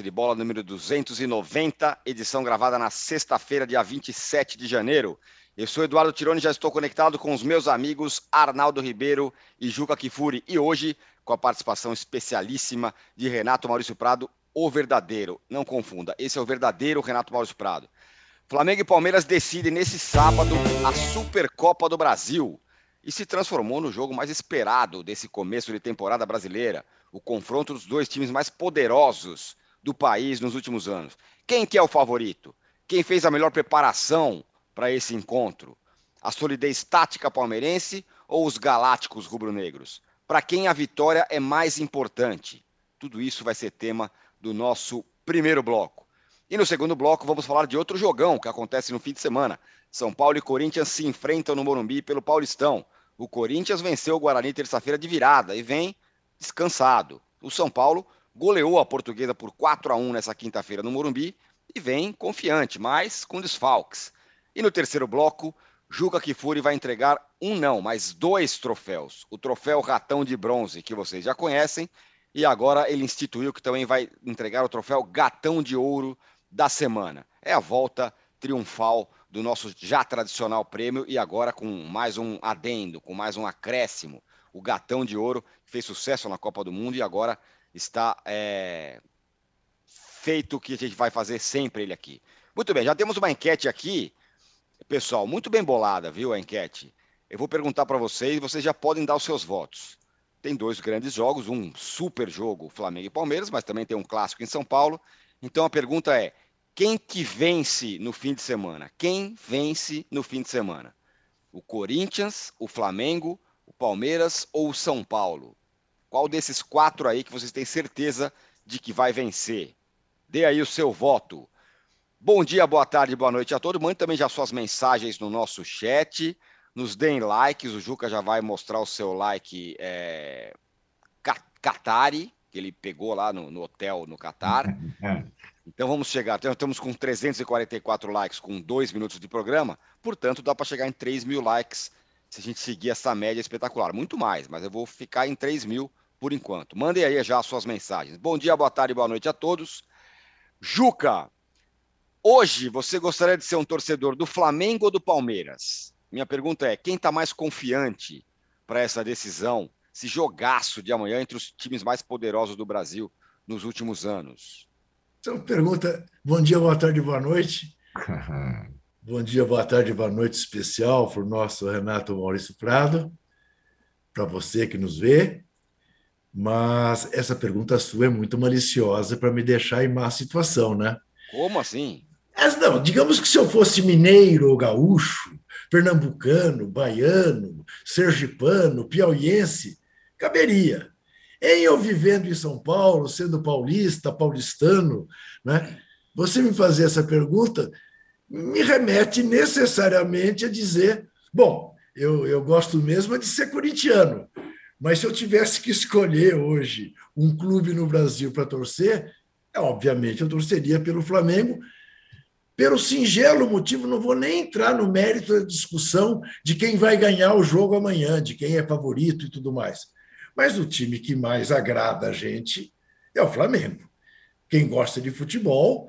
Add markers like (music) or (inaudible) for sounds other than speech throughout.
de bola número 290, edição gravada na sexta-feira, dia 27 de janeiro. Eu sou Eduardo Tironi, já estou conectado com os meus amigos Arnaldo Ribeiro e Juca Kifuri. E hoje, com a participação especialíssima de Renato Maurício Prado, o verdadeiro. Não confunda, esse é o verdadeiro Renato Maurício Prado. Flamengo e Palmeiras decidem nesse sábado a Supercopa do Brasil e se transformou no jogo mais esperado desse começo de temporada brasileira. O confronto dos dois times mais poderosos do país nos últimos anos. Quem que é o favorito? Quem fez a melhor preparação para esse encontro? A solidez tática palmeirense ou os galácticos rubro-negros? Para quem a vitória é mais importante? Tudo isso vai ser tema do nosso primeiro bloco. E no segundo bloco vamos falar de outro jogão que acontece no fim de semana. São Paulo e Corinthians se enfrentam no Morumbi pelo Paulistão. O Corinthians venceu o Guarani terça-feira de virada e vem descansado. O São Paulo goleou a portuguesa por 4 a 1 nessa quinta-feira no Morumbi e vem confiante, mas com desfalques. E no terceiro bloco, Juca Kifuri vai entregar um não, mas dois troféus. O troféu Ratão de Bronze, que vocês já conhecem, e agora ele instituiu que também vai entregar o troféu Gatão de Ouro da semana. É a volta triunfal do nosso já tradicional prêmio e agora com mais um adendo, com mais um acréscimo. O Gatão de Ouro fez sucesso na Copa do Mundo e agora está é, feito o que a gente vai fazer sempre ele aqui. Muito bem, já temos uma enquete aqui, pessoal, muito bem bolada, viu a enquete? Eu vou perguntar para vocês, vocês já podem dar os seus votos. Tem dois grandes jogos, um super jogo Flamengo e Palmeiras, mas também tem um clássico em São Paulo. Então a pergunta é: quem que vence no fim de semana? Quem vence no fim de semana? O Corinthians, o Flamengo, o Palmeiras ou o São Paulo? Qual desses quatro aí que vocês têm certeza de que vai vencer? Dê aí o seu voto. Bom dia, boa tarde, boa noite a todos. Mande também já suas mensagens no nosso chat. Nos deem likes. O Juca já vai mostrar o seu like é, Qatari, que ele pegou lá no, no hotel no Catar. (laughs) É. Então vamos chegar. Estamos com 344 likes com dois minutos de programa. Portanto, dá para chegar em 3 mil likes se a gente seguir essa média espetacular. Muito mais, mas eu vou ficar em 3 mil por enquanto. Mandem aí já as suas mensagens. Bom dia, boa tarde, boa noite a todos. Juca, hoje você gostaria de ser um torcedor do Flamengo ou do Palmeiras? Minha pergunta é: quem está mais confiante para essa decisão, esse jogaço de amanhã entre os times mais poderosos do Brasil nos últimos anos? Então, pergunta: bom dia, boa tarde, boa noite. (laughs) bom dia, boa tarde, boa noite especial para o nosso Renato Maurício Prado, para você que nos vê. Mas essa pergunta sua é muito maliciosa para me deixar em má situação, né? Como assim? Mas não, digamos que se eu fosse mineiro ou gaúcho, pernambucano, baiano, sergipano, piauiense, caberia. Em eu vivendo em São Paulo, sendo paulista, paulistano, né? Você me fazer essa pergunta me remete necessariamente a dizer: bom, eu, eu gosto mesmo de ser corintiano, mas se eu tivesse que escolher hoje um clube no Brasil para torcer, é, obviamente eu torceria pelo Flamengo, pelo singelo motivo, não vou nem entrar no mérito da discussão de quem vai ganhar o jogo amanhã, de quem é favorito e tudo mais. Mas o time que mais agrada a gente é o Flamengo. Quem gosta de futebol,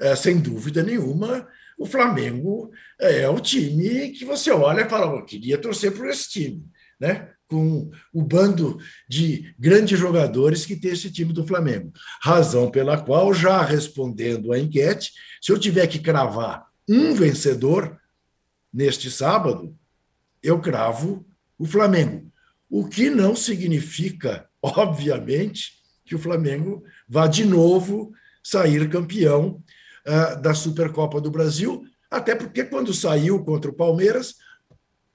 é, sem dúvida nenhuma, o Flamengo é o time que você olha e fala, eu queria torcer por esse time. Né? Com o bando de grandes jogadores que tem esse time do Flamengo. Razão pela qual, já respondendo à enquete, se eu tiver que cravar um vencedor neste sábado, eu cravo o Flamengo. O que não significa, obviamente, que o Flamengo vá de novo sair campeão uh, da Supercopa do Brasil, até porque quando saiu contra o Palmeiras,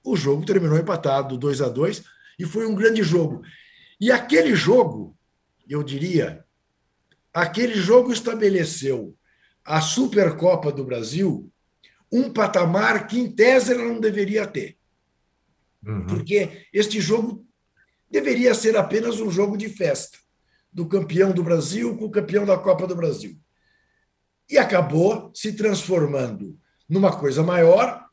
o jogo terminou empatado, 2 a 2 e foi um grande jogo. E aquele jogo, eu diria, aquele jogo estabeleceu a Supercopa do Brasil um patamar que, em tese, ela não deveria ter. Uhum. Porque este jogo deveria ser apenas um jogo de festa do campeão do Brasil com o campeão da Copa do Brasil. E acabou se transformando numa coisa maior,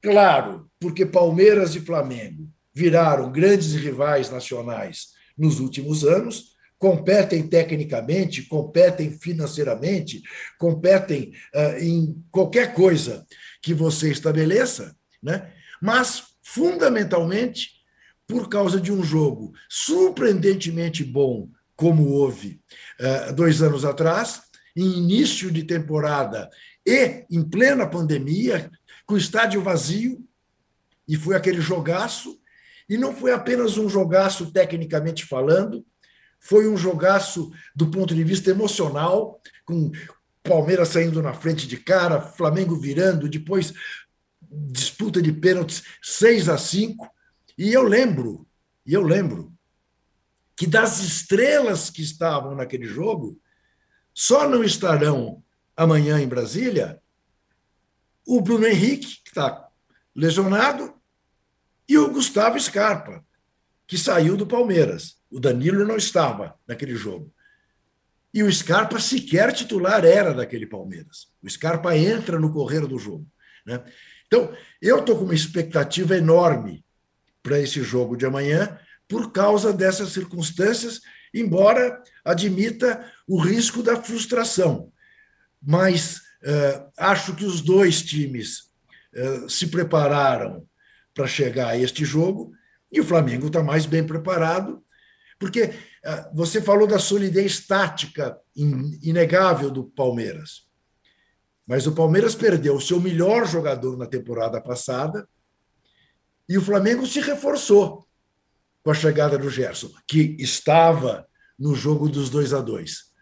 claro, porque Palmeiras e Flamengo viraram grandes rivais nacionais nos últimos anos, competem tecnicamente, competem financeiramente, competem uh, em qualquer coisa que você estabeleça, né? mas, fundamentalmente, por causa de um jogo surpreendentemente bom, como houve uh, dois anos atrás, em início de temporada e em plena pandemia, com o estádio vazio, e foi aquele jogaço, e não foi apenas um jogaço tecnicamente falando, foi um jogaço do ponto de vista emocional, com Palmeiras saindo na frente de cara, Flamengo virando, depois disputa de pênaltis 6 a 5. E eu lembro, e eu lembro que das estrelas que estavam naquele jogo, só não estarão amanhã em Brasília o Bruno Henrique, que está lesionado, e o Gustavo Scarpa, que saiu do Palmeiras. O Danilo não estava naquele jogo. E o Scarpa sequer titular era daquele Palmeiras. O Scarpa entra no correr do jogo. Né? Então, eu estou com uma expectativa enorme para esse jogo de amanhã, por causa dessas circunstâncias, embora admita o risco da frustração. Mas uh, acho que os dois times uh, se prepararam para chegar a este jogo e o Flamengo está mais bem preparado, porque uh, você falou da solidez tática in, inegável do Palmeiras. Mas o Palmeiras perdeu o seu melhor jogador na temporada passada e o Flamengo se reforçou com a chegada do Gerson, que estava no jogo dos 2 a 2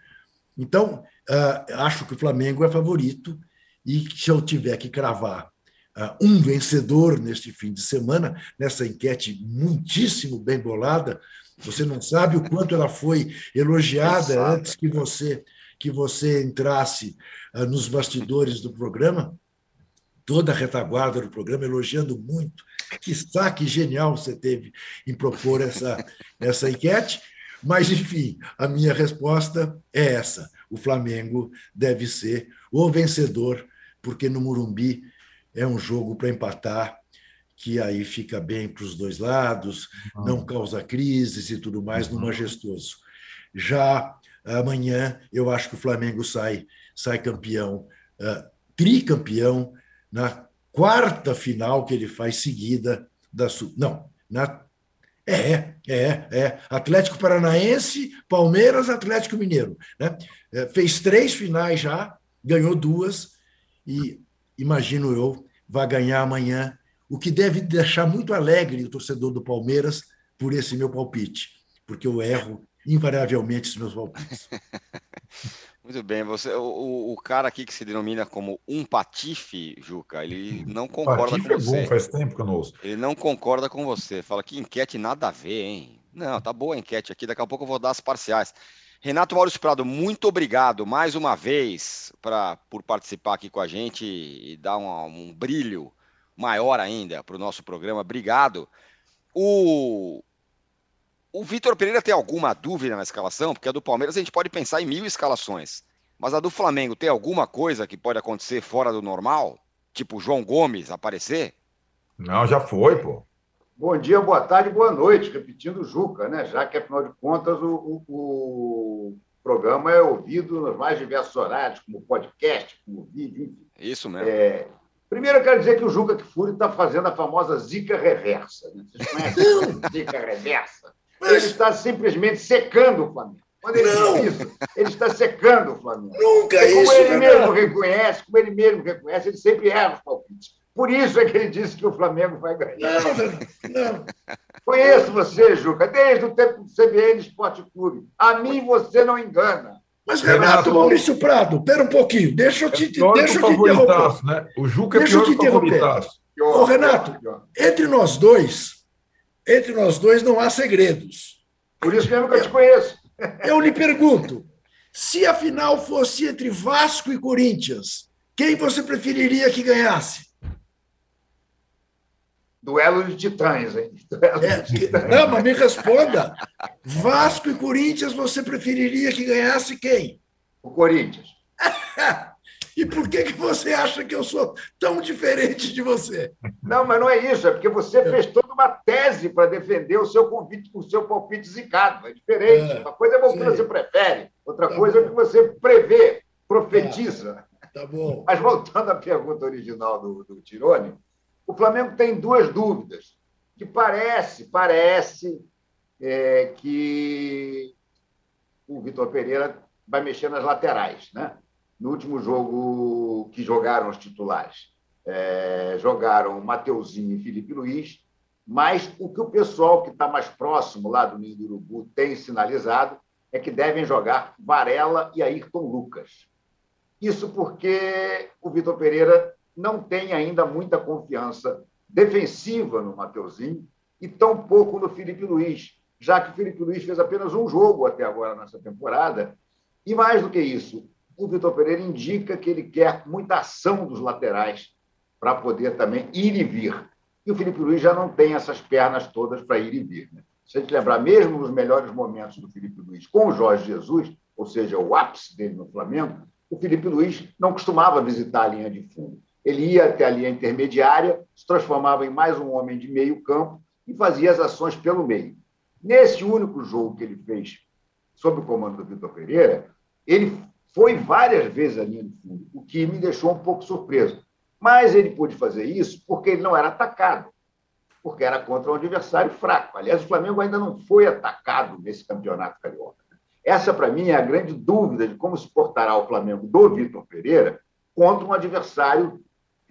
Então, uh, acho que o Flamengo é favorito e se eu tiver que cravar um vencedor neste fim de semana, nessa enquete muitíssimo bem bolada, você não sabe o quanto ela foi elogiada antes que você que você entrasse uh, nos bastidores do programa, toda a retaguarda do programa elogiando muito. Que saque genial você teve em propor essa, essa enquete. Mas, enfim, a minha resposta é essa: o Flamengo deve ser o vencedor, porque no Murumbi é um jogo para empatar, que aí fica bem para os dois lados, não causa crises e tudo mais no majestoso. Já amanhã, eu acho que o Flamengo sai, sai campeão, uh, tricampeão, na quarta final que ele faz seguida da Sul. Não, na é, é, é. Atlético Paranaense, Palmeiras, Atlético Mineiro. Né? É, fez três finais já, ganhou duas, e imagino eu, vai ganhar amanhã, o que deve deixar muito alegre o torcedor do Palmeiras por esse meu palpite, porque eu erro invariavelmente os meus palpites. (laughs) Muito bem, você, o, o cara aqui que se denomina como um patife, Juca, ele não concorda patife com você. É bom, faz tempo que eu não ouço. Ele não concorda com você. Fala que enquete nada a ver, hein? Não, tá boa a enquete aqui, daqui a pouco eu vou dar as parciais. Renato Maurício Prado, muito obrigado mais uma vez pra, por participar aqui com a gente e dar um, um brilho maior ainda para o nosso programa. Obrigado. O, o Vitor Pereira tem alguma dúvida na escalação? Porque a do Palmeiras a gente pode pensar em mil escalações. Mas a do Flamengo tem alguma coisa que pode acontecer fora do normal? Tipo João Gomes aparecer? Não, já foi, pô. Bom dia, boa tarde, boa noite, repetindo o Juca, né? Já que, afinal de contas, o, o, o programa é ouvido nos mais diversos horários, como podcast, como vídeo, enfim. Isso mesmo. É... Primeiro, eu quero dizer que o Juca Kfouri está fazendo a famosa zica reversa. Né? Vocês conhecem a (laughs) zica reversa? Ele está simplesmente secando o Flamengo. Quando ele não. diz isso, ele está secando o Flamengo. Nunca e como isso. Como ele mesmo não. reconhece, como ele mesmo reconhece, ele sempre erra os palpites. Por isso é que ele disse que o Flamengo vai ganhar. Não, não. Conheço você, Juca, desde o tempo do CBN Esporte Clube. A mim você não engana. Mas, Renato Maurício Prado, pera um pouquinho, deixa eu te, é deixa eu te interromper. Né? O Juca é deixa pior eu te interromper. Ô, Renato, entre nós dois, entre nós dois não há segredos. Por isso mesmo que eu te conheço. Eu lhe pergunto: se a final fosse entre Vasco e Corinthians, quem você preferiria que ganhasse? Duelo de titãs, hein? (laughs) É, de titãs. Não, mas me responda. Vasco e Corinthians, você preferiria que ganhasse quem? O Corinthians. (laughs) E por que, que você acha que eu sou tão diferente de você? Não, mas não é isso, é porque você fez toda uma tese para defender o seu convite, o seu palpite zicado. É diferente. É, uma coisa é o que você prefere, outra tá coisa bom. é o que você prevê, profetiza. Tá, tá bom. Mas voltando à pergunta original do, do Tirone, o Flamengo tem duas dúvidas, que parece, parece é, que o Vitor Pereira vai mexer nas laterais. Né? No último jogo que jogaram os titulares, é, jogaram Mateuzinho e Felipe Luiz, mas o que o pessoal que está mais próximo lá do Ninho do Urubu tem sinalizado é que devem jogar Varela e Ayrton Lucas. Isso porque o Vitor Pereira não tem ainda muita confiança defensiva no Mateuzinho e tão pouco no Felipe Luiz, já que o Felipe Luiz fez apenas um jogo até agora nessa temporada. E mais do que isso, o Vitor Pereira indica que ele quer muita ação dos laterais para poder também ir e vir. E o Felipe Luiz já não tem essas pernas todas para ir e vir. Né? Se a gente lembrar, mesmo nos melhores momentos do Felipe Luiz com o Jorge Jesus, ou seja, o ápice dele no Flamengo, o Felipe Luiz não costumava visitar a linha de fundo. Ele ia até a linha intermediária, se transformava em mais um homem de meio campo e fazia as ações pelo meio. Nesse único jogo que ele fez sob o comando do Vitor Pereira, ele foi várias vezes à linha de fundo, o que me deixou um pouco surpreso. Mas ele pôde fazer isso porque ele não era atacado, porque era contra um adversário fraco. Aliás, o Flamengo ainda não foi atacado nesse campeonato carioca. Essa, para mim, é a grande dúvida de como se portará o Flamengo do Vitor Pereira contra um adversário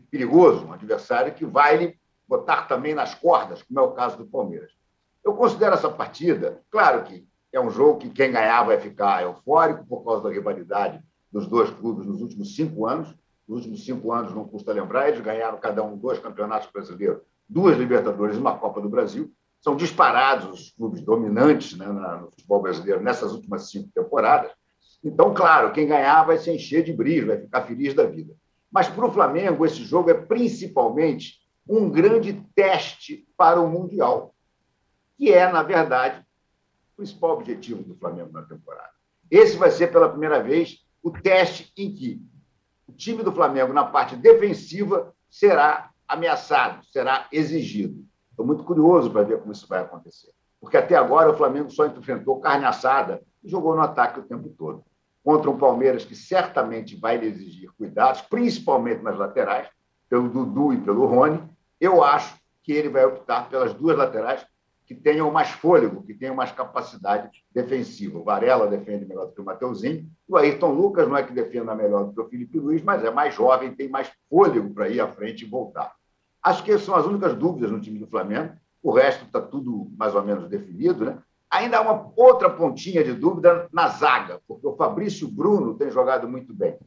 perigoso, um adversário que vai lhe botar também nas cordas, como é o caso do Palmeiras. Eu considero essa partida, claro que é um jogo que quem ganhar vai ficar eufórico por causa da rivalidade dos dois clubes nos últimos cinco anos. Nos últimos cinco anos, não custa lembrar, eles ganharam cada um dois campeonatos brasileiros, duas Libertadores e uma Copa do Brasil. São disparados os clubes dominantes né, no futebol brasileiro nessas últimas cinco temporadas. Então, claro, quem ganhar vai se encher de brilho, vai ficar feliz da vida. Mas para o Flamengo, esse jogo é principalmente um grande teste para o Mundial, que é, na verdade, o principal objetivo do Flamengo na temporada. Esse vai ser, pela primeira vez, o teste em que o time do Flamengo, na parte defensiva, será ameaçado, será exigido. Estou muito curioso para ver como isso vai acontecer. Porque até agora o Flamengo só enfrentou carne assada e jogou no ataque o tempo todo contra um Palmeiras que certamente vai exigir cuidados, principalmente nas laterais, pelo Dudu e pelo Rony. Eu acho que ele vai optar pelas duas laterais que tenham mais fôlego, que tenham mais capacidade defensiva. O Varela defende melhor do que o Mateuzinho. O Ayrton Lucas não é que defenda melhor do que o Felipe Luiz, mas é mais jovem, tem mais fôlego para ir à frente e voltar. Acho que são as únicas dúvidas no time do Flamengo. O resto está tudo mais ou menos definido, né? Ainda há uma outra pontinha de dúvida na zaga, porque o Fabrício Bruno tem jogado muito bem.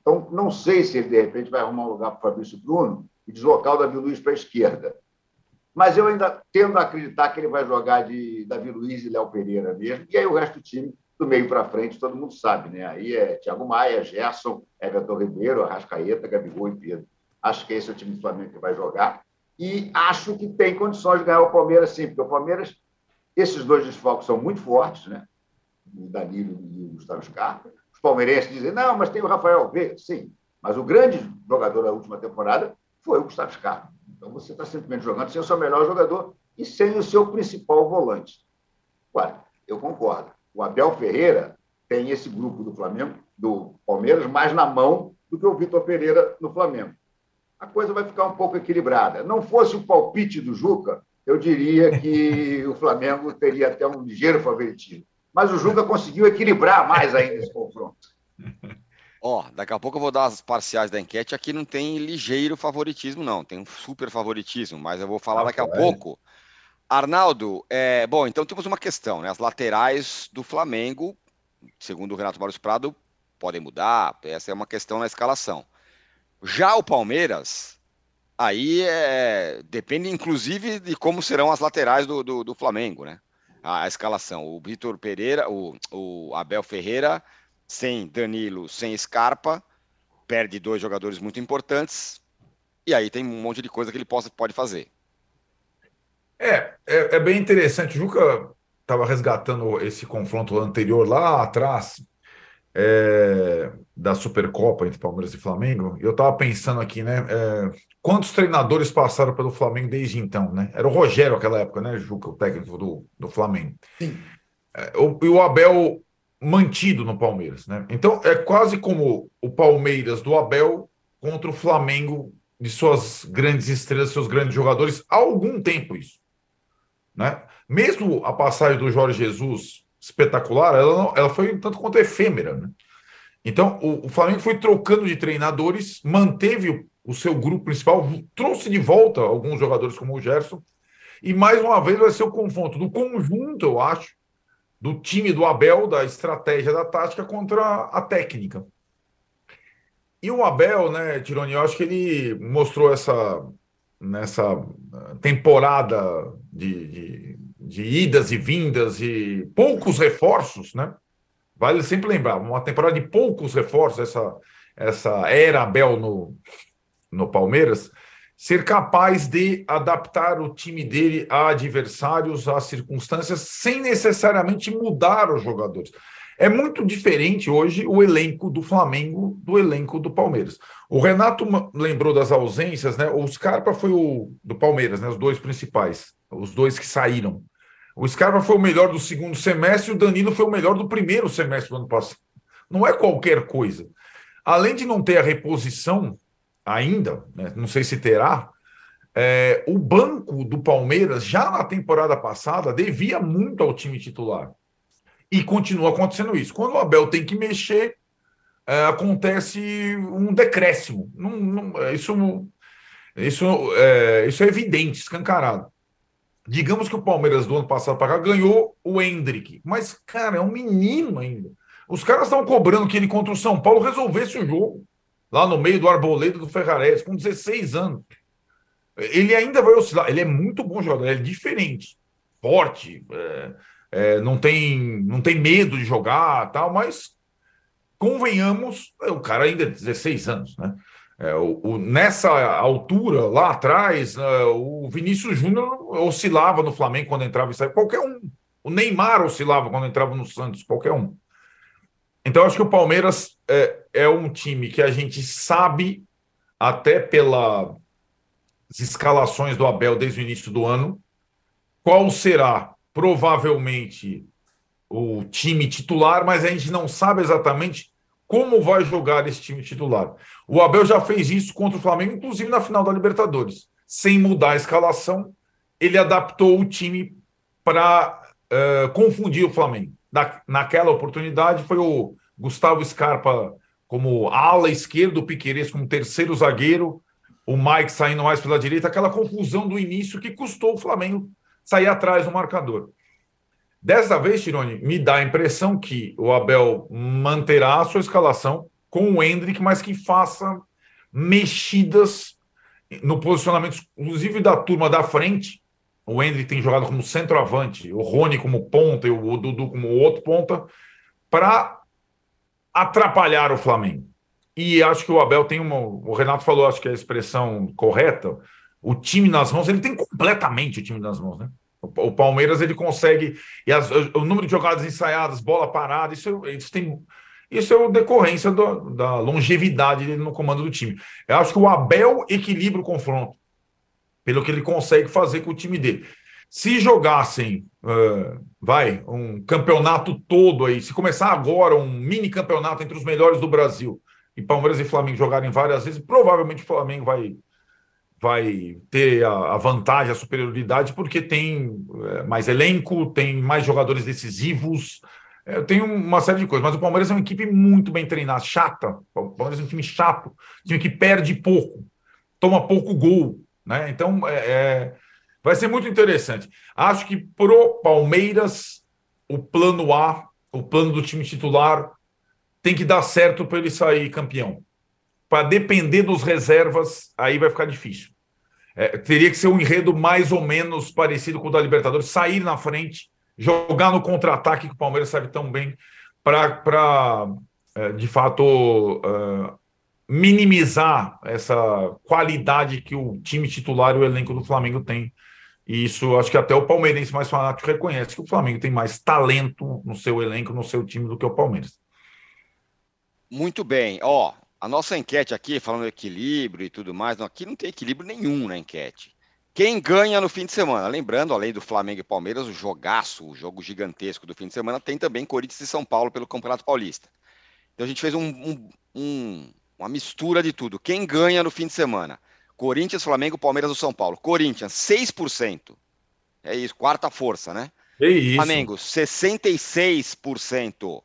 Então, não sei se ele, de repente, vai arrumar um lugar para o Fabrício Bruno e deslocar o Davi Luiz para a esquerda. Mas eu ainda tendo a acreditar que ele vai jogar de Davi Luiz e Léo Pereira mesmo. E aí o resto do time, do meio para frente, todo mundo sabe, né? Aí é Thiago Maia, Gerson, Everton Ribeiro, Arrascaeta, Gabigol e Pedro. Acho que esse é o time do Flamengo que vai jogar. E acho que tem condições de ganhar o Palmeiras, sim, porque o Palmeiras esses dois desfalques são muito fortes, né? o Danilo e o Gustavo Scarpa. Os palmeirenses dizem, não, mas tem o Rafael Veiga. Sim, mas o grande jogador da última temporada foi o Gustavo Scarpa. Então você está simplesmente jogando sem o seu melhor jogador e sem o seu principal volante. Olha, eu concordo. O Abel Ferreira tem esse grupo do Flamengo, do Palmeiras, mais na mão do que o Vitor Pereira no Flamengo. A coisa vai ficar um pouco equilibrada. Não fosse o palpite do Juca, eu diria que o Flamengo teria até um ligeiro favoritismo. Mas o Juca conseguiu equilibrar mais ainda esse confronto. Ó, oh, daqui a pouco eu vou dar as parciais da enquete. Aqui não tem ligeiro favoritismo, não. Tem um super favoritismo, mas eu vou falar ah, daqui a é. pouco. Arnaldo, é, bom, então temos uma questão, né? As laterais do Flamengo, segundo o Renato Barros Prado, podem mudar. Essa é uma questão na escalação. Já o Palmeiras, Aí é, depende, inclusive, de como serão as laterais do, do, do Flamengo, né? A, a, escalação. O Vitor Pereira, o, o Abel Ferreira, sem Danilo, sem Scarpa, perde dois jogadores muito importantes. E aí tem um monte de coisa que ele possa, pode fazer. É, é, é bem interessante. O Juca estava resgatando esse confronto anterior lá atrás. é, da Supercopa entre Palmeiras e Flamengo, eu estava pensando aqui, né? É, quantos treinadores passaram pelo Flamengo desde então, né? Era o Rogério naquela época, né, Juca, o técnico do, do Flamengo. Sim. É, o, e o Abel mantido no Palmeiras, né? Então é quase como o Palmeiras do Abel contra o Flamengo de suas grandes estrelas, seus grandes jogadores, há algum tempo isso, né? Mesmo a passagem do Jorge Jesus espetacular, ela, não, ela foi tanto quanto efêmera, né? Então o, o Flamengo foi trocando de treinadores, manteve o, o seu grupo principal, trouxe de volta alguns jogadores como o Gerson, e mais uma vez vai ser o confronto do conjunto, eu acho, do time do Abel, da estratégia, da tática contra a técnica. E o Abel, né, Tironi, eu acho que ele mostrou essa nessa temporada de, de, de, idas e vindas e poucos reforços, né? Vale sempre lembrar, uma temporada de poucos reforços, essa, essa era Abel no, no Palmeiras, ser capaz de adaptar o time dele a adversários, a circunstâncias, sem necessariamente mudar os jogadores. É muito diferente hoje o elenco do Flamengo do elenco do Palmeiras. O Renato lembrou das ausências, né? O Scarpa foi o do Palmeiras, né? Os dois principais, os dois que saíram. O Scarpa foi o melhor do segundo semestre o Danilo foi o melhor do primeiro semestre do ano passado. Não é qualquer coisa. Além de não ter a reposição ainda, né, não sei se terá, é, o banco do Palmeiras, já na temporada passada, devia muito ao time titular. E continua acontecendo isso. Quando o Abel tem que mexer, é, acontece um decréscimo. Não, não, isso, isso, é, isso é evidente, escancarado. Digamos que o Palmeiras do ano passado para cá ganhou o Hendrick, mas, cara, é um menino ainda. Os caras estão cobrando que ele contra o São Paulo resolvesse o jogo lá no meio do arboledo do Ferrares, com 16 anos. Ele ainda vai oscilar. Ele é muito bom jogador, ele é diferente, forte, é, é, não, tem, não tem medo de jogar, tal, mas convenhamos, o cara ainda é 16 anos, né? É, o, o, nessa altura, lá atrás, uh, o Vinícius Júnior oscilava no Flamengo quando entrava e saía. Qualquer um. O Neymar oscilava quando entrava no Santos, qualquer um. Então, acho que o Palmeiras é, é um time que a gente sabe, até pelas escalações do Abel desde o início do ano, qual será provavelmente o time titular, mas a gente não sabe exatamente como vai jogar esse time titular. O Abel já fez isso contra o Flamengo, inclusive na final da Libertadores. Sem mudar a escalação, ele adaptou o time para uh, confundir o Flamengo. Na, naquela oportunidade foi o Gustavo Scarpa como ala esquerda, o Piqueires como terceiro zagueiro, o Mike saindo mais pela direita, aquela confusão do início que custou o Flamengo sair atrás do marcador. Dessa vez, Tironi, me dá a impressão que o Abel manterá a sua escalação com o Hendrick, mas que faça mexidas no posicionamento, inclusive da turma da frente, o Hendrick tem jogado como centroavante, o Rony como ponta e o Dudu como outro ponta, para atrapalhar o Flamengo. E acho que o Abel tem uma. O Renato falou, acho que é a expressão correta. O time nas mãos, ele tem completamente o time nas mãos, né? O Palmeiras ele consegue. E as, o número de jogadas ensaiadas, bola parada, isso, isso tem. Isso é decorrência do, da longevidade dele no comando do time. Eu acho que o Abel equilibra o confronto pelo que ele consegue fazer com o time dele. Se jogassem, uh, vai, um campeonato todo aí, se começar agora um mini campeonato entre os melhores do Brasil, e Palmeiras e Flamengo jogarem várias vezes, provavelmente o Flamengo vai, vai ter a, a vantagem, a superioridade, porque tem uh, mais elenco, tem mais jogadores decisivos, é, tem uma série de coisas, mas o Palmeiras é uma equipe muito bem treinada, chata. O Palmeiras é um time chato, time que perde pouco, toma pouco gol. Né? Então, é, é, vai ser muito interessante. Acho que pro Palmeiras, o plano A, o plano do time titular, tem que dar certo para ele sair campeão. Para depender dos reservas, aí vai ficar difícil. É, teria que ser um enredo mais ou menos parecido com o da Libertadores, sair na frente, jogar no contra-ataque que o Palmeiras sabe tão bem, para, é, de fato, é, minimizar essa qualidade que o time titular e o elenco do Flamengo tem. E isso acho que até o palmeirense mais fanático reconhece que o Flamengo tem mais talento no seu elenco, no seu time do que o Palmeiras. Muito bem. Ó, a nossa enquete aqui, falando equilíbrio e tudo mais, aqui não tem equilíbrio nenhum na enquete. Quem ganha no fim de semana? Lembrando, além do Flamengo e Palmeiras, o jogaço, o jogo gigantesco do fim de semana, tem também Corinthians e São Paulo pelo Campeonato Paulista. Então a gente fez um, um, um, uma mistura de tudo. Quem ganha no fim de semana? Corinthians, Flamengo, Palmeiras ou São Paulo? Corinthians, 6%. É isso, quarta força, né? É isso. Flamengo, 66%.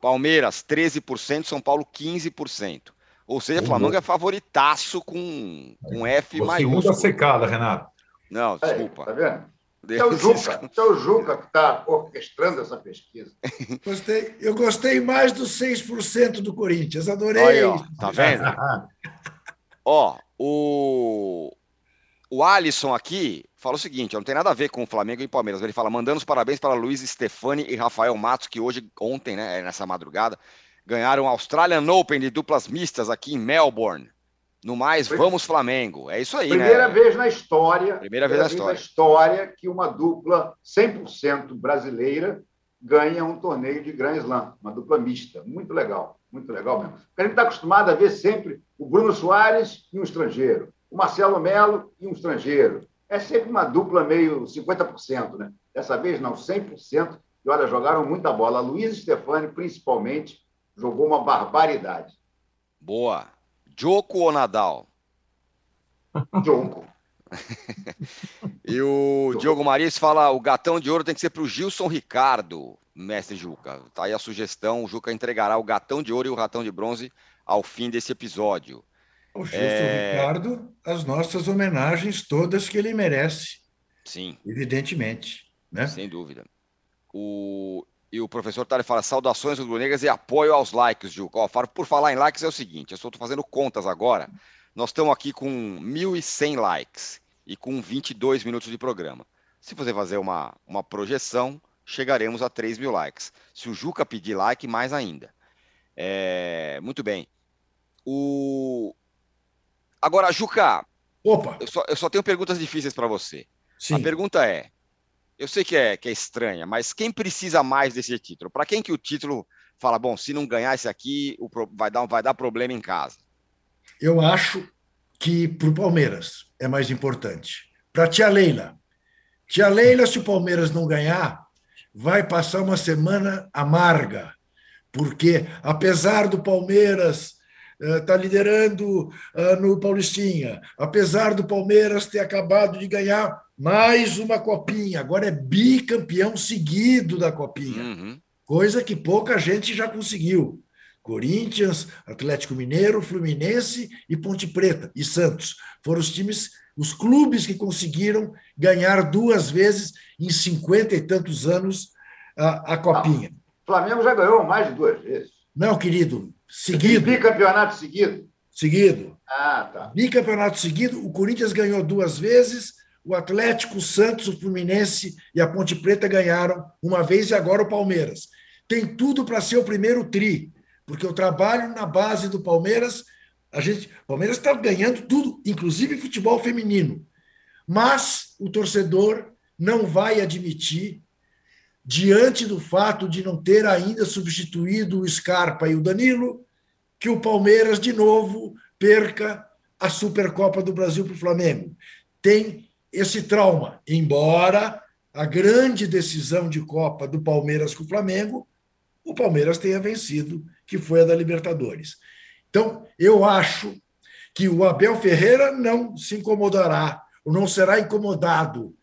Palmeiras, 13%, São Paulo, 15%. Ou seja, Flamengo é favoritaço com, com F maiúsculo. Segunda secada, Renato. Não, desculpa. Aí, tá vendo? É o Juca, é o Juca que está orquestrando essa pesquisa. (laughs) Gostei, eu gostei mais dos 6% do Corinthians, adorei. Aí, ó, tá vendo? (laughs) ó, o, o Alisson aqui fala o seguinte: não tem nada a ver com o Flamengo e Palmeiras. Ele fala: mandando os parabéns para Luiz Stefani e Rafael Matos, que hoje, ontem, né, nessa madrugada, ganharam o Australian Open de duplas mistas aqui em Melbourne. No mais, vamos Flamengo. É isso aí, primeira né? Vez na história, primeira, primeira vez na história. na história que uma dupla 100% brasileira ganha um torneio de Grand Slam, uma dupla mista. Muito legal, muito legal mesmo. Porque a gente está acostumado a ver sempre o Bruno Soares e um estrangeiro, o Marcelo Melo e um estrangeiro. É sempre uma dupla meio 50%, né? Dessa vez não, 100%. E olha, jogaram muita bola. A Luiz Stefani, principalmente, jogou uma barbaridade. Boa. Joko ou Nadal? Joko. (laughs) e o Diogo Marias fala: o gatão de ouro tem que ser para o Gilson Ricardo, mestre Juca. Tá aí a sugestão: o Juca entregará o gatão de ouro e o ratão de bronze ao fim desse episódio. O Gilson é... Ricardo, as nossas homenagens todas que ele merece. Sim. Evidentemente. Né? Sem dúvida. O... E o professor Tali fala: saudações rubro-negras e apoio aos likes, Juca. Ó, por falar em likes, é o seguinte: eu estou fazendo contas agora. Nós estamos aqui com 1.100 likes e com 22 minutos de programa. Se você fazer uma, uma projeção, chegaremos a 3 mil likes. Se o Juca pedir like, mais ainda. É... Muito bem. O... Agora, Juca, Opa. Eu, só, eu só tenho perguntas difíceis para você. Sim. A pergunta é: eu sei que é, que é estranha, mas quem precisa mais desse título? Para quem que o título fala, bom, se não ganhar esse aqui, o, vai, dar, vai dar problema em casa? Eu acho que para o Palmeiras é mais importante. Para a tia Leila. Tia Leila, se o Palmeiras não ganhar, vai passar uma semana amarga, porque apesar do Palmeiras está uh, liderando uh, no Paulistinha. Apesar do Palmeiras ter acabado de ganhar mais uma copinha, agora é bicampeão seguido da copinha, uhum. coisa que pouca gente já conseguiu. Corinthians, Atlético Mineiro, Fluminense e Ponte Preta e Santos foram os times, os clubes que conseguiram ganhar duas vezes em cinquenta e tantos anos a, a copinha. Não, Flamengo já ganhou mais de duas vezes. Não, querido, Seguido. Bicampeonato seguido? Seguido. Ah, tá. Bicampeonato seguido. O Corinthians ganhou duas vezes, o Atlético, o Santos, o Fluminense e a Ponte Preta ganharam uma vez e agora o Palmeiras. Tem tudo para ser o primeiro tri, porque eu trabalho na base do Palmeiras. A gente, o Palmeiras está ganhando tudo, inclusive futebol feminino. Mas o torcedor não vai admitir, diante do fato de não ter ainda substituído o Scarpa e o Danilo, que o Palmeiras, de novo, perca a Supercopa do Brasil para o Flamengo. Tem esse trauma, embora a grande decisão de Copa do Palmeiras com o Flamengo, o Palmeiras tenha vencido, que foi a da Libertadores. Então, eu acho que o Abel Ferreira não se incomodará, ou não será incomodado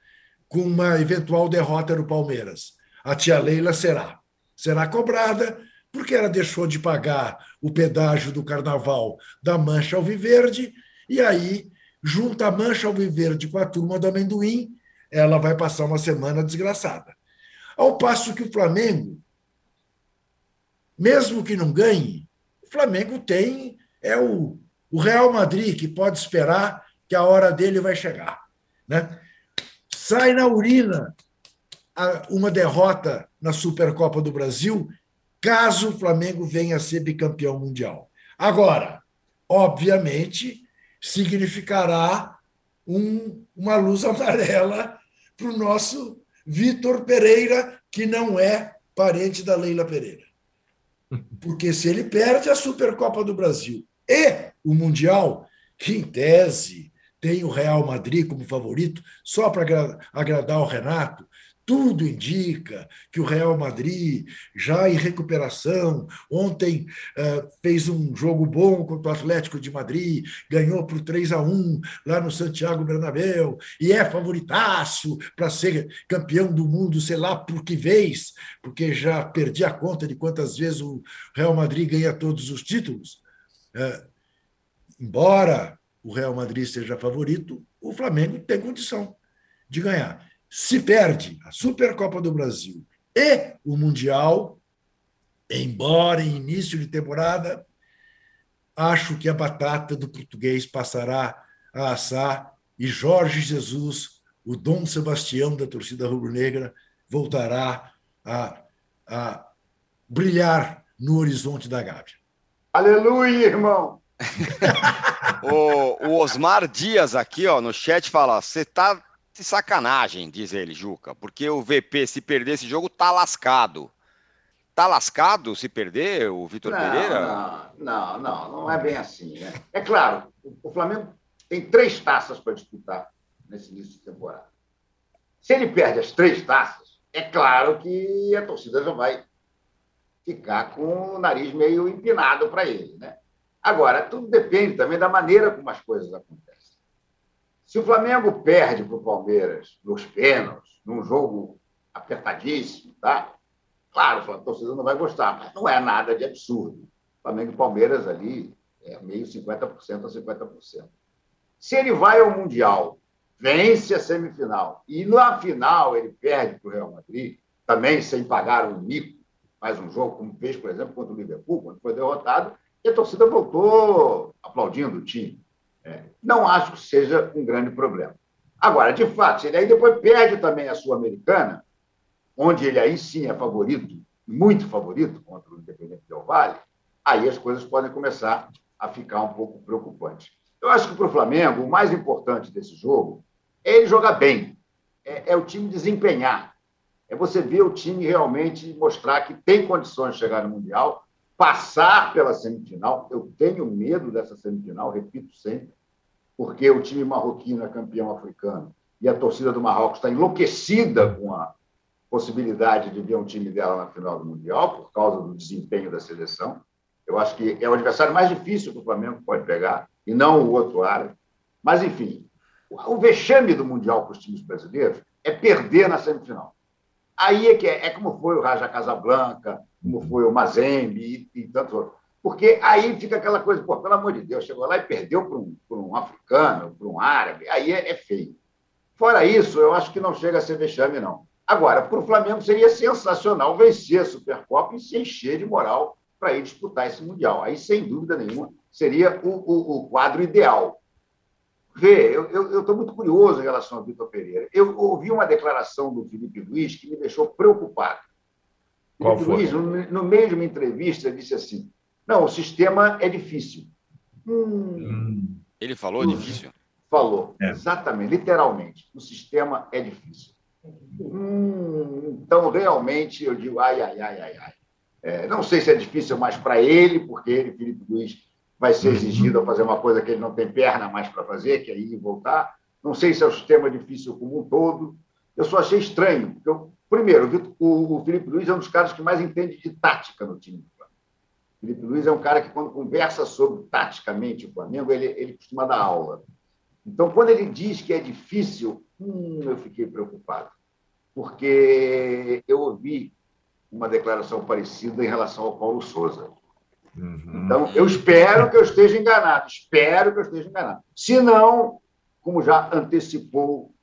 com uma eventual derrota no Palmeiras. A tia Leila será. Será cobrada, porque ela deixou de pagar o pedágio do carnaval da Mancha Alviverde, e aí, junta a Mancha Alviverde com a turma do amendoim, ela vai passar uma semana desgraçada. Ao passo que o Flamengo, mesmo que não ganhe, o Flamengo tem é o, o Real Madrid que pode esperar que a hora dele vai chegar. Né? Sai na urina uma derrota na Supercopa do Brasil caso o Flamengo venha a ser bicampeão mundial. Agora, obviamente, significará um, uma luz (laughs) amarela para o nosso Vitor Pereira, que não é parente da Leila Pereira. Porque se ele perde a Supercopa do Brasil e o Mundial, que em tese tem o Real Madrid como favorito, só para agradar o Renato, tudo indica que o Real Madrid, já em recuperação, ontem uh, fez um jogo bom contra o Atlético de Madrid, ganhou por 3 a 1 lá no Santiago Bernabéu, e é favoritaço para ser campeão do mundo, sei lá por que vez, porque já perdi a conta de quantas vezes o Real Madrid ganha todos os títulos. Uh, embora o Real Madrid seja favorito, o Flamengo tem condição de ganhar se perde a Supercopa do Brasil e o Mundial, embora em início de temporada, acho que a batata do português passará a assar e Jorge Jesus, o Dom Sebastião da torcida rubro-negra, voltará a, a brilhar no horizonte da Gávea. Aleluia, irmão! (laughs) o, o, Osmar Dias aqui ó, no chat fala: você está de sacanagem, diz ele, Juca, porque o VP, se perder esse jogo, tá lascado. Tá lascado se perder o Vitor Pereira? Não, não, não, não é bem assim. Né? É claro, o Flamengo tem três taças para disputar nesse início de temporada. Se ele perde as três taças, é claro que a torcida já vai ficar com o nariz meio empinado para ele. Né? Agora, tudo depende também da maneira como as coisas acontecem. Se o Flamengo perde para o Palmeiras nos pênaltis, num jogo apertadíssimo, tá? Claro, a torcida não vai gostar, mas não é nada de absurdo. Flamengo e Palmeiras ali é meio 50% a 50%. Se ele vai ao Mundial, vence a semifinal, e na final ele perde para o Real Madrid, também sem pagar um mico, mais um jogo, como fez, por exemplo, contra o Liverpool, quando foi derrotado, e a torcida voltou aplaudindo o time. É, não acho que seja um grande problema. Agora, de fato, se ele aí depois perde também a Sul-Americana, onde ele aí sim é favorito, muito favorito contra o Independente Del Vale, aí as coisas podem começar a ficar um pouco preocupantes. Eu acho que para o Flamengo, o mais importante desse jogo é ele jogar bem, é, é o time desempenhar, é você ver o time realmente mostrar que tem condições de chegar no Mundial passar pela semifinal. Eu tenho medo dessa semifinal, repito sempre, porque o time marroquino é campeão africano e a torcida do Marrocos está enlouquecida com a possibilidade de ver um time dela na final do Mundial por causa do desempenho da seleção. Eu acho que é o adversário mais difícil que o Flamengo pode pegar e não o outro árabe. Mas, enfim, o vexame do Mundial para os times brasileiros é perder na semifinal. Aí é que é, é como foi o Raja Casablanca, como foi o Mazembe e, e tantos outros. Porque aí fica aquela coisa, pô, pelo amor de Deus, chegou lá e perdeu para um, um africano, para um árabe, aí é, é, feio. Fora isso, eu acho que não chega a ser vexame, não. Agora, para o Flamengo seria sensacional vencer a Supercopa e se encher de moral para ir disputar esse Mundial. Aí, sem dúvida nenhuma, seria o, o, o quadro ideal. Vê, eu estou muito curioso em relação ao Vitor Pereira. Eu ouvi uma declaração do Felipe Luiz que me deixou preocupado. Qual Felipe Luiz, no, no, meio de uma entrevista, disse assim: não, o sistema é difícil. Hum, Ele falou hum, difícil? Falou, é. exatamente, literalmente. O sistema é difícil. Hum, então, realmente, eu digo, ai, ai, ai, ai, ai. É, não sei se é difícil mais para ele, porque ele, Felipe Luiz, vai ser uhum. exigido a fazer uma coisa que ele não tem perna mais para fazer, que é ir e voltar. Não sei se é o sistema difícil como um todo. Eu só achei estranho, porque, eu, primeiro, o, o Felipe Luiz é um dos caras que mais entende de tática no time do Flamengo. O Felipe Luiz é um cara que, quando conversa sobre taticamente o Flamengo, ele, ele costuma dar aula. Então, quando ele diz que é difícil, hum, eu fiquei preocupado, porque eu ouvi uma declaração parecida em relação ao Paulo Souza. Uhum. Então, eu espero que eu esteja enganado, espero que eu esteja enganado. Se não, como já antecipou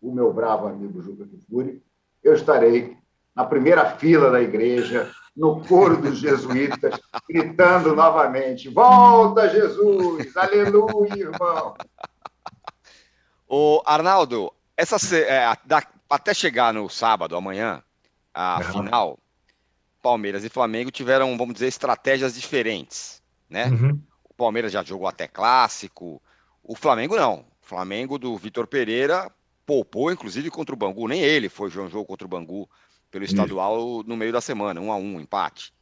o meu bravo amigo Juca Kifuri, eu estarei na primeira fila da igreja, no coro dos jesuítas, gritando novamente: Volta, Jesus! Aleluia, irmão! O Arnaldo, essa, é, até chegar no sábado, amanhã, a final, Palmeiras e Flamengo tiveram, vamos dizer, estratégias diferentes, né? Uhum. O Palmeiras já jogou até clássico, o Flamengo não. O Flamengo do Vitor Pereira poupou, inclusive, contra o Bangu. Nem ele foi um jogo contra o Bangu pelo estadual no meio da semana, um a um, empate.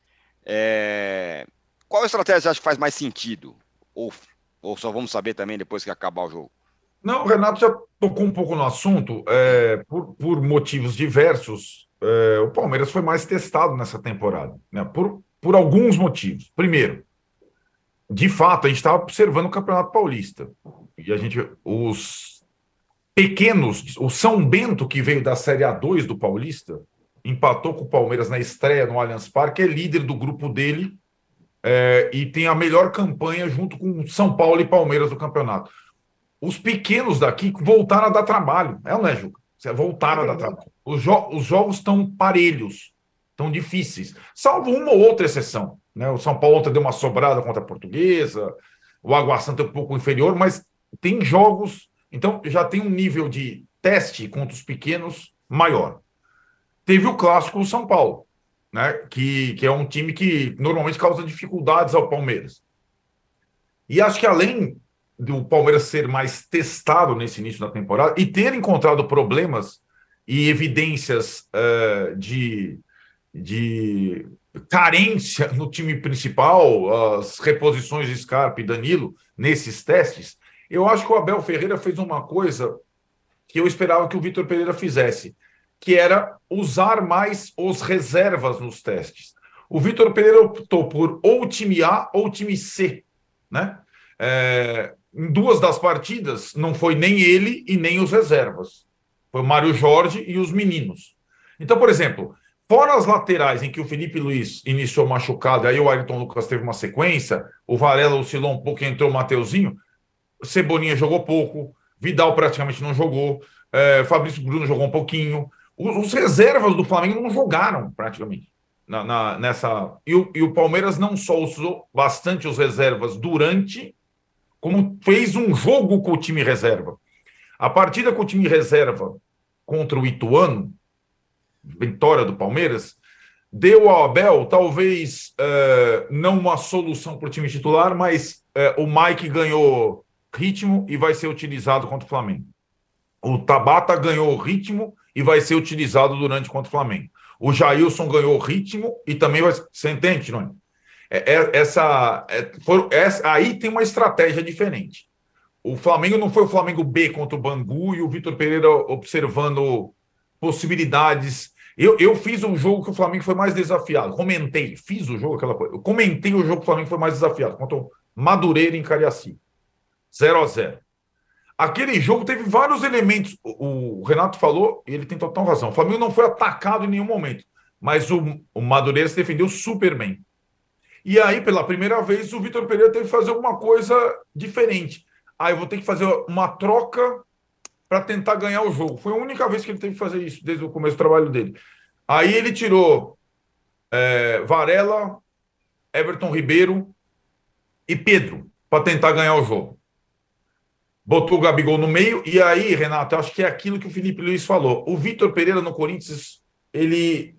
É... Qual estratégia acha que faz mais sentido? Ou, ou só vamos saber também depois que acabar o jogo? Não, o Renato já tocou um pouco no assunto. É, por, por motivos diversos, é, o Palmeiras foi mais testado nessa temporada. Né? Por, por alguns motivos. Primeiro, de fato, a gente estava observando o Campeonato Paulista. E a gente. Os pequenos, o São Bento, que veio da Série A2 do Paulista, empatou com o Palmeiras na estreia no Allianz Parque, é líder do grupo dele é, e tem a melhor campanha junto com São Paulo e Palmeiras do campeonato. Os pequenos daqui voltaram a dar trabalho, é não é, Juca? Voltaram a dar trabalho. Os, jo os jogos estão parelhos, estão difíceis, salvo uma ou outra exceção. Né? O São Paulo ontem deu uma sobrada contra a Portuguesa, o Água Santa é um pouco inferior, mas tem jogos, então já tem um nível de teste contra os pequenos maior. Teve o clássico do São Paulo, né? que, que é um time que normalmente causa dificuldades ao Palmeiras. E acho que além do Palmeiras ser mais testado nesse início da temporada e ter encontrado problemas e evidências uh, de, de carência no time principal, as reposições de Scarpa e Danilo nesses testes, eu acho que o Abel Ferreira fez uma coisa que eu esperava que o Vitor Pereira fizesse, que era usar mais os reservas nos testes. O Vitor Pereira optou por ou time A ou time C, né? É, em duas das partidas, não foi nem ele e nem os reservas. Foi o Mário Jorge e os meninos. Então, por exemplo, fora as laterais em que o Felipe Luiz iniciou machucado, aí o Ayrton Lucas teve uma sequência, o Varela oscilou um pouco e entrou o Mateuzinho, Cebolinha jogou pouco, Vidal praticamente não jogou, é, Fabrício Bruno jogou um pouquinho. Os, os, reservas do Flamengo não jogaram praticamente na, na, nessa. E o, e o Palmeiras não só usou bastante os reservas durante como fez um jogo com o time reserva. A partida com o time reserva contra o Ituano, vitória do Palmeiras, deu ao Abel talvez uh, não uma solução para o time titular, mas uh, o Mike ganhou ritmo e vai ser utilizado contra o Flamengo. O Tabata ganhou ritmo e vai ser utilizado durante contra o Flamengo. O Jailson ganhou ritmo e também vai. Você entende, Tironi? É, é, essa, é, for, aí tem uma estratégia diferente. O Flamengo não foi o Flamengo B contra o Bangu e o Vitor Pereira observando possibilidades. Eu, eu fiz um jogo que o Flamengo foi mais desafiado. Comentei, fiz o jogo, aquela coisa. Eu comentei o jogo que o Flamengo foi mais desafiado contra o Madureira em Cariaci. 0 a 0 Aquele jogo teve vários elementos. O, o Renato falou, e ele tem total razão. O Flamengo não foi atacado em nenhum momento, mas o, o Madureira se defendeu super bem. E aí, pela primeira vez, o Vitor Pereira teve que fazer alguma coisa diferente. Ah, eu vou ter que fazer uma troca para tentar ganhar o jogo. Foi a única vez que ele teve que fazer isso desde o começo do trabalho dele. Aí ele tirou é, Varela, Everton Ribeiro e Pedro para tentar ganhar o jogo. Botou o Gabigol no meio, e aí, Renato, acho que é aquilo que o Felipe Luiz falou. O Vitor Pereira no Corinthians, ele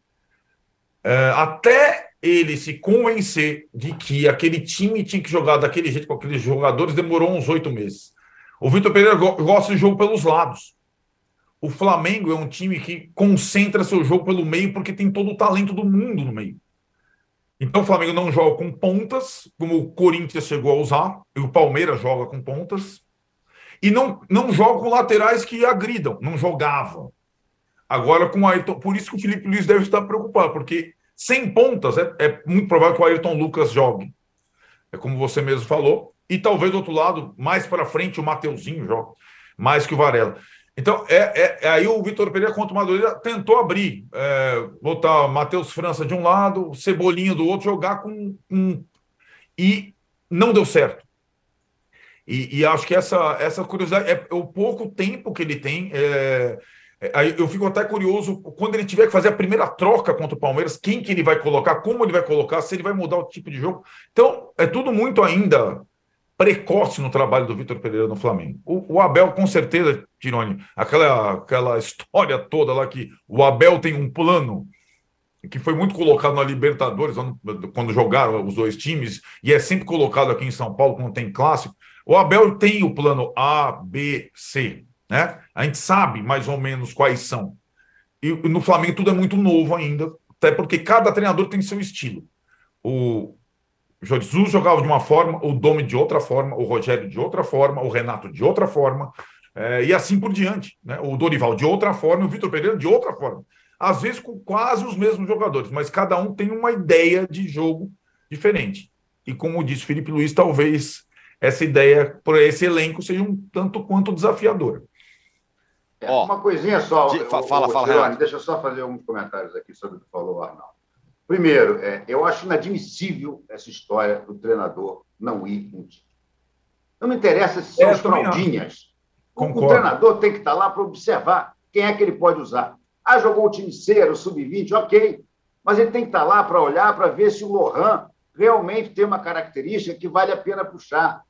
é, até ele se convencer de que aquele time tinha que jogar daquele jeito com aqueles jogadores demorou uns oito meses. O Vitor Pereira gosta de jogo pelos lados. O Flamengo é um time que concentra seu jogo pelo meio porque tem todo o talento do mundo no meio. Então o Flamengo não joga com pontas, como o Corinthians chegou a usar, e o Palmeiras joga com pontas, e não, não joga com laterais que agridam, não jogavam. Agora com o Ayrton, por isso que o Felipe Luiz deve estar preocupado, porque sem pontas, é, é muito provável que o Ayrton Lucas jogue. É como você mesmo falou. E talvez do outro lado, mais para frente, o Mateuzinho joga, mais que o Varela. Então, é, é, é aí o Vitor Pereira contra o Madureira tentou abrir, é, botar Matheus França de um lado, Cebolinha do outro, jogar com, com. E não deu certo. E, e, acho que essa, essa curiosidade é o pouco tempo que ele tem. É, é, eu fico até curioso quando ele tiver que fazer a primeira troca contra o Palmeiras, quem que ele vai colocar, como ele vai colocar, se ele vai mudar o tipo de jogo. Então, é tudo muito ainda precoce no trabalho do Vitor Pereira no Flamengo. O, o, Abel, com certeza, Tironi, aquela, aquela história toda lá que o Abel tem um plano que foi muito colocado na Libertadores, quando jogaram os dois times, e é sempre colocado aqui em São Paulo quando tem clássico. O Abel tem o plano A, B, C. Né? A gente sabe mais ou menos quais são. E no Flamengo tudo é muito novo ainda, até porque cada treinador tem seu estilo. o Jesus jogava de uma forma, o Domi de outra forma, o Rogério de outra forma, o Renato de outra forma, é, e assim por diante. Né? O Dorival de outra forma, o Vitor Pereira de outra forma. Às vezes com quase os mesmos jogadores, mas cada um tem uma ideia de jogo diferente. E como disse Felipe Luiz, talvez essa ideia por esse elenco seja um tanto quanto desafiadora. É, uma coisinha só. De, fala, fala, fala Deixa eu só fazer alguns comentários aqui sobre o que falou o Arnaldo. Primeiro, é, eu acho inadmissível essa história do treinador não ir com Não me interessa se são é, fraldinhas. O, o, treinador tem que estar lá para observar quem é que ele pode usar. Ah, jogou o time C, o sub-20, ok. Mas ele tem que estar lá para olhar, para ver se o Lohan realmente tem uma característica que vale a pena puxar.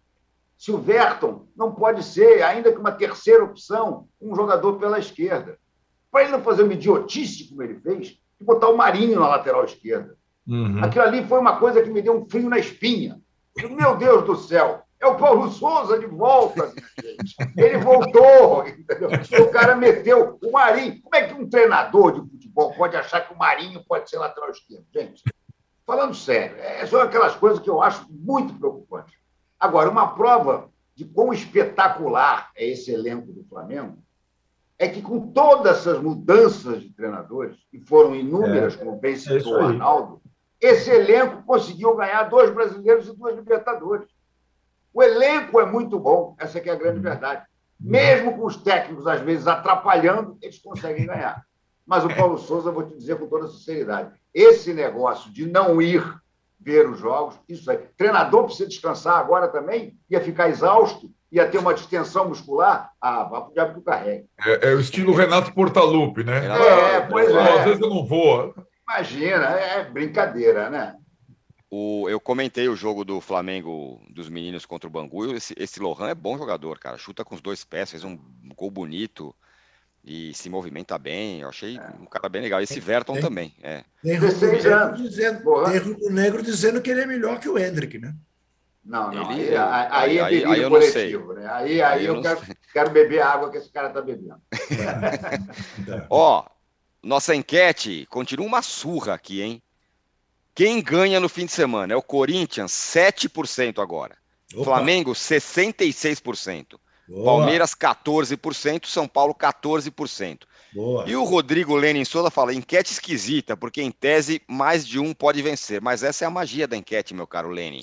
Se o Verton não pode ser, ainda que uma terceira opção, um jogador pela esquerda. Para ele não fazer uma idiotice como ele fez, de botar o Marinho na lateral esquerda. Uhum. Aquilo ali foi uma coisa que me deu um frio na espinha. Meu Deus do céu, é o Paulo Souza de volta, gente. Ele voltou, entendeu? O cara meteu o Marinho. Como é que um treinador de futebol pode achar que o Marinho pode ser lateral esquerdo? Gente, falando sério, é, são aquelas coisas que eu acho muito preocupantes. Agora, uma prova de quão espetacular é esse elenco do Flamengo é que, com todas essas mudanças de treinadores, que foram inúmeras, é, como bem citou é o Arnaldo, esse elenco conseguiu ganhar dois brasileiros e duas Libertadores. O elenco é muito bom, essa é a grande uhum. verdade. Mesmo com os técnicos, às vezes, atrapalhando, eles conseguem ganhar. Mas o Paulo Souza, vou te dizer com toda sinceridade, esse negócio de não ir ver os jogos, isso aí. Treinador precisa descansar agora também, ia ficar exausto, ia ter uma distensão muscular, ah, vá para o diabo que carregue. É, é, o estilo Renato Portaluppi, né? É, pois é. Às vezes eu não vou. Imagina, é brincadeira, né? O, eu comentei o jogo do Flamengo dos meninos contra o Bangu. Esse, esse Lohan é bom jogador, cara. Chuta com os dois pés, fez um gol bonito e se movimenta bem. Eu achei é. um cara bem legal. Esse tem, Verton tem, também. É. Tem rubro-negro dizendo, negro dizendo que ele é melhor que o Hendrick, né? Não, não. Ele, aí, aí, aí, é aí, eu coletivo, não sei. Né? Aí, aí, eu, eu quero, quero, beber a água que esse cara está bebendo. (laughs) Ó, nossa enquete continua uma surra aqui, hein? Quem ganha no fim de semana? É o Corinthians, 7% agora. Opa. Flamengo, 66%. Boa. Palmeiras, 14%. São Paulo, 14%. Boa. E o Rodrigo Lenin Souza fala: enquete esquisita, porque em tese mais de um pode vencer. Mas essa é a magia da enquete, meu caro Lenin.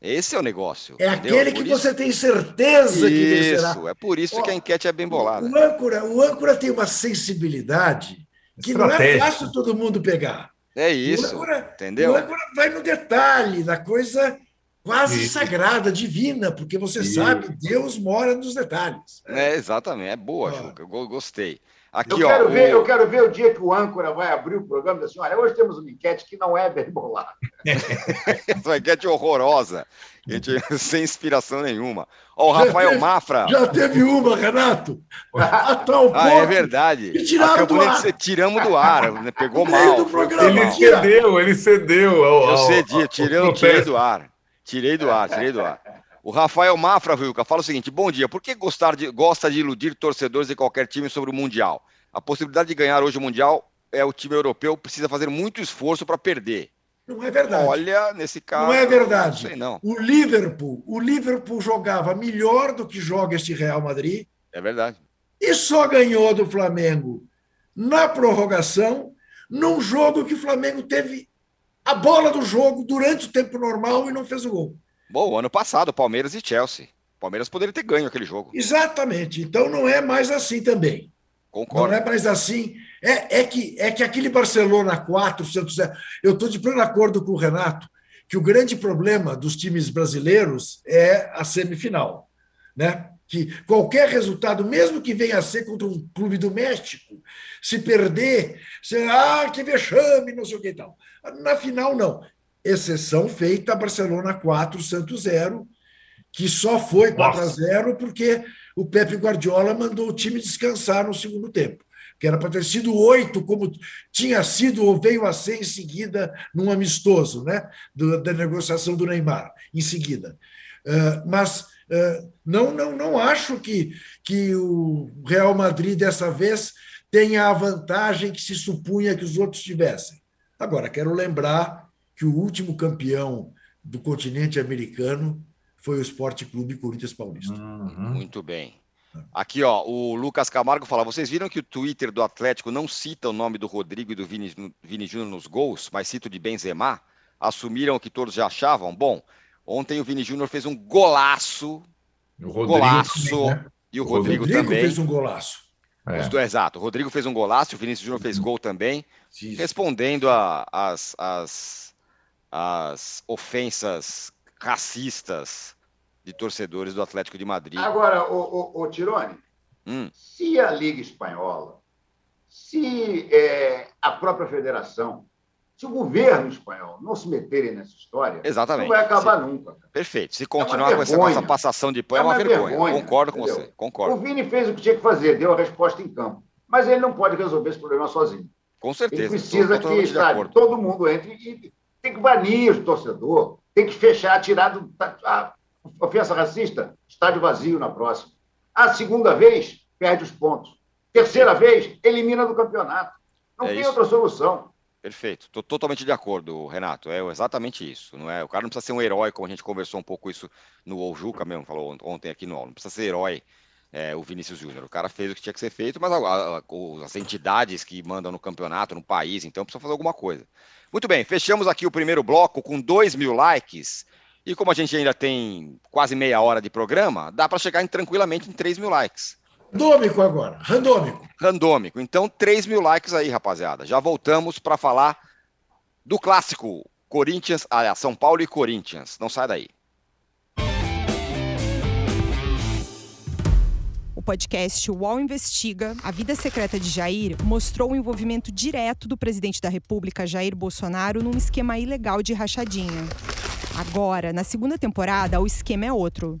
Esse é o negócio. É entendeu? aquele que isso... você tem certeza que vencerá. Isso, é por isso que a enquete é bem bolada. O âncora, o âncora tem uma sensibilidade que não é fácil todo mundo pegar. É isso, âncora, entendeu? O âncora vai no detalhe, na coisa quase isso. sagrada, divina, porque você isso. sabe, Deus mora nos detalhes. É, exatamente, é boa, ah. Juca, eu gostei. Aqui, eu, quero ó, ver, o... eu quero ver o dia que o âncora vai abrir o programa assim: olha, hoje temos uma enquete que não é bem bolada. (laughs) uma enquete horrorosa, gente, (laughs) sem inspiração nenhuma. Ó, o Rafael teve, Mafra. Já teve uma, Renato. (laughs) A tal ah, é verdade. E tiraram do ar. Tiramos do ar, né? pegou mal. ele cedeu, ele cedeu. Ao, eu cedi, eu tirei, eu tirei do ar. Tirei do ar, tirei do ar. O Rafael Mafra, Vilca, fala o seguinte: bom dia. Por que gostar de, gosta de iludir torcedores de qualquer time sobre o Mundial? A possibilidade de ganhar hoje o Mundial é o time europeu precisa fazer muito esforço para perder. Não é verdade. Olha, nesse caso. Não é verdade. Não sei, não. O Liverpool, o Liverpool jogava melhor do que joga este Real Madrid. É verdade. E só ganhou do Flamengo na prorrogação, num jogo que o Flamengo teve a bola do jogo durante o tempo normal e não fez o gol. Bom, ano passado, Palmeiras e Chelsea. Palmeiras poderia ter ganho aquele jogo. Exatamente. Então não é mais assim também. Concordo. Não é mais assim. É, é, que, é que aquele Barcelona 4, Santos 0. Eu estou de pleno acordo com o Renato que o grande problema dos times brasileiros é a semifinal. Né? Que qualquer resultado, mesmo que venha a ser contra um clube do México, se perder, será ah, que vexame, não sei o que e tal. Na final, não. Exceção feita Barcelona 4, Santos 0, que só foi 4 a 0 porque o Pepe Guardiola mandou o time descansar no segundo tempo, que era para ter sido oito, como tinha sido ou veio a ser em seguida num amistoso, né? Do, da negociação do Neymar, em seguida. Uh, mas não, não, não acho que, que o Real Madrid dessa vez tenha a vantagem que se supunha que os outros tivessem. Agora, quero lembrar que o último campeão do continente americano foi o Esporte Clube Corinthians Paulista. Uhum. Muito bem. Aqui, ó, o Lucas Camargo fala: vocês viram que o Twitter do Atlético não cita o nome do Rodrigo e do Vini, Vini Júnior nos gols, mas cita o de Benzema? Assumiram o que todos já achavam? Bom, ontem o Vini Júnior fez um golaço. O golaço. Também, né? E o, o Rodrigo, Rodrigo, também. fez um golaço. É. Os dois, exato. O Rodrigo fez um golaço, o Vinícius Júnior fez gol também, Isso. respondendo às as, as ofensas racistas de torcedores do Atlético de Madrid. Agora, o, o, o Tirone, hum. se a Liga Espanhola, se é, a própria federação, se o governo espanhol não se meterem nessa história, Exatamente. não vai acabar se, nunca. Perfeito. Se continuar é com essa, essa, passação de pão, é, é uma, vergonha. vergonha. Concordo com entendeu? você. Concordo. O Vini fez o que tinha que fazer, deu a resposta em campo. Mas ele não pode resolver esse problema sozinho. Com certeza. Ele precisa que sabe, todo mundo entre e tem que banir o torcedor, tem que fechar, tirar do, a, ofensa racista, estádio vazio na próxima. A segunda vez, perde os pontos. Terceira vez, elimina do campeonato. Não é tem isso. outra solução. Perfeito, estou totalmente de acordo, Renato. É exatamente isso. Não é? O cara não precisa ser um herói, como a gente conversou um pouco isso no Ojuca mesmo, falou ontem aqui no Não precisa ser herói é, o Vinícius Júnior. O cara fez o que tinha que ser feito, mas a, a, as entidades que mandam no campeonato, no país, então precisa fazer alguma coisa. Muito bem, fechamos aqui o primeiro bloco com 2 mil likes. E como a gente ainda tem quase meia hora de programa, dá para chegar em, tranquilamente em 3 mil likes. Randômico agora, randômico. Randômico. Então, 3 mil likes aí, rapaziada. Já voltamos para falar do clássico Corinthians, aliás, São Paulo e Corinthians. Não sai daí. O podcast UOL Investiga, A Vida Secreta de Jair, mostrou o envolvimento direto do presidente da República, Jair Bolsonaro, num esquema ilegal de rachadinha. Agora, na segunda temporada, o esquema é outro.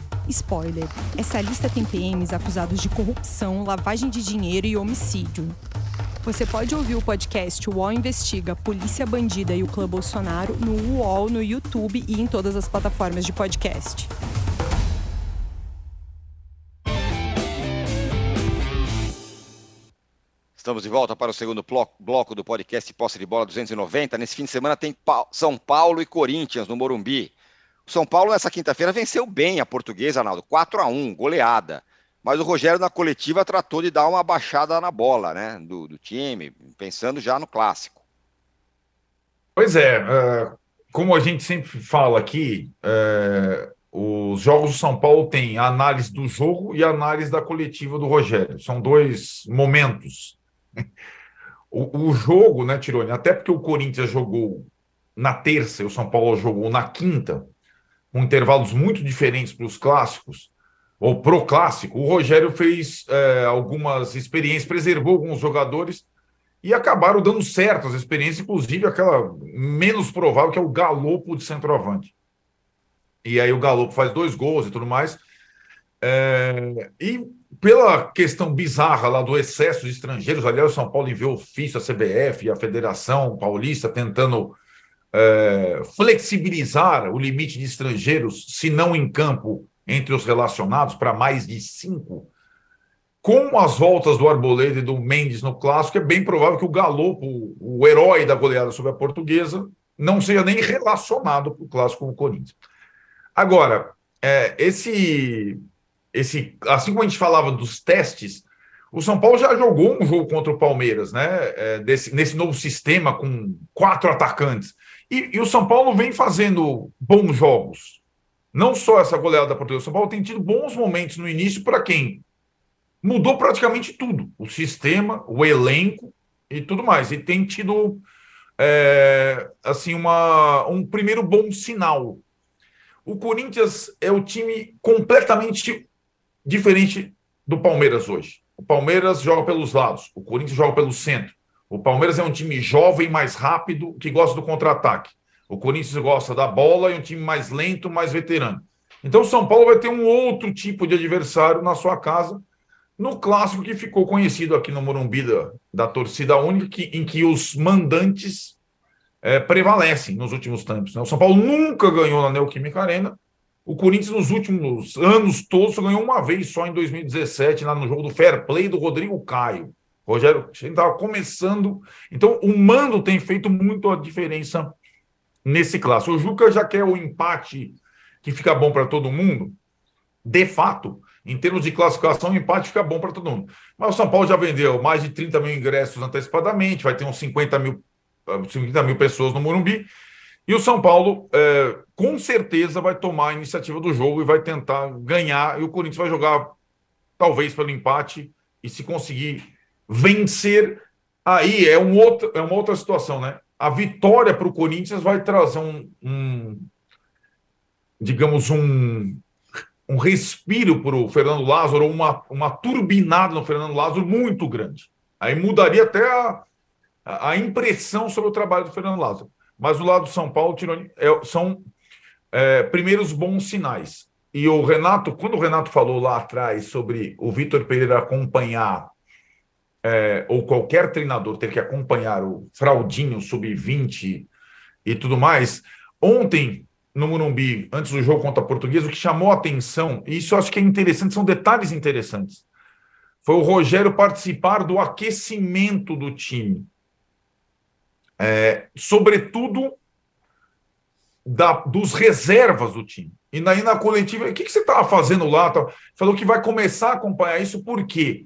Spoiler: essa lista tem PMs acusados de corrupção, lavagem de dinheiro e homicídio. Você pode ouvir o podcast UOL Investiga Polícia Bandida e o Clã Bolsonaro no UOL, no YouTube e em todas as plataformas de podcast. Estamos de volta para o segundo bloco do podcast Posse de Bola 290. Nesse fim de semana tem São Paulo e Corinthians no Morumbi. São Paulo, nessa quinta-feira, venceu bem a portuguesa, Arnaldo, 4 a 1 goleada. Mas o Rogério, na coletiva, tratou de dar uma baixada na bola, né? Do, do time, pensando já no clássico. Pois é, uh, como a gente sempre fala aqui, uh, os jogos do São Paulo têm a análise do jogo e a análise da coletiva do Rogério. São dois momentos. (laughs) O, o jogo, né, Tirone? Até porque o Corinthians jogou na terça e o São Paulo jogou na quinta, com intervalos muito diferentes para os clássicos, ou pro clássico, o Rogério fez é, algumas experiências, preservou alguns jogadores e acabaram dando certo as experiências, inclusive aquela menos provável, que é o Galopo de centroavante. E aí o Galopo faz dois gols e tudo mais. É, e pela questão bizarra lá do excesso de estrangeiros, aliás, o São Paulo enviou ofício à CBF e à Federação Paulista tentando é, flexibilizar o limite de estrangeiros, se não em campo, entre os relacionados, para mais de cinco. Com as voltas do Arboleda e do Mendes no clássico, é bem provável que o Galopo, o herói da goleada sobre a portuguesa, não seja nem relacionado para o clássico com o Corinthians. Agora, é, esse, esse, assim como a gente falava dos testes, o São Paulo já jogou um jogo contra o Palmeiras, né? É, desse, nesse novo sistema com quatro atacantes. E, e, o São Paulo vem fazendo bons jogos. Não só essa goleada da Portuguesa. O São Paulo tem tido bons momentos no início para quem mudou praticamente tudo: o sistema, o elenco e tudo mais. E tem tido é, assim uma, um primeiro bom sinal. O Corinthians é o time completamente diferente do Palmeiras hoje. O Palmeiras joga pelos lados, o Corinthians joga pelo centro. O Palmeiras é um time jovem, mais rápido, que gosta do contra-ataque. O Corinthians gosta da bola e um time mais lento, mais veterano. Então, São Paulo vai ter um outro tipo de adversário na sua casa, no clássico que ficou conhecido aqui no Morumbi da, da torcida única, que, em que os mandantes é, prevalecem nos últimos tempos. Né? O São Paulo nunca ganhou na Neoquímica Arena. O Corinthians, nos últimos anos todos, ganhou uma vez só em 2017, lá no jogo do Fair Play do Rodrigo Caio. Rogério estava começando. Então, o mando tem feito muito a diferença nesse clássico. O Juca já quer o empate que fica bom para todo mundo. De fato, em termos de classificação, o empate fica bom para todo mundo. Mas o São Paulo já vendeu mais de 30 mil ingressos antecipadamente, vai ter uns 50 mil, 50 mil pessoas no Morumbi. E o São Paulo, é, com certeza, vai tomar a iniciativa do jogo e vai tentar ganhar. E o Corinthians vai jogar, talvez, pelo empate. E se conseguir vencer, aí é, um outro, é uma outra situação, né? A vitória para o Corinthians vai trazer um, um digamos, um, um respiro para o Fernando Lázaro, uma, uma turbinada no Fernando Lázaro muito grande. Aí mudaria até a, a impressão sobre o trabalho do Fernando Lázaro. Mas o lado do São Paulo é, são é, primeiros bons sinais. E o Renato, quando o Renato falou lá atrás sobre o Vitor Pereira acompanhar, é, ou qualquer treinador ter que acompanhar o Fraldinho sub-20 e tudo mais, ontem no Morumbi, antes do jogo contra a Portuguesa, o que chamou a atenção, e isso eu acho que é interessante, são detalhes interessantes, foi o Rogério participar do aquecimento do time. É, sobretudo da, dos reservas do time. E daí na coletiva, o que, que você estava fazendo lá? Falou que vai começar a acompanhar isso porque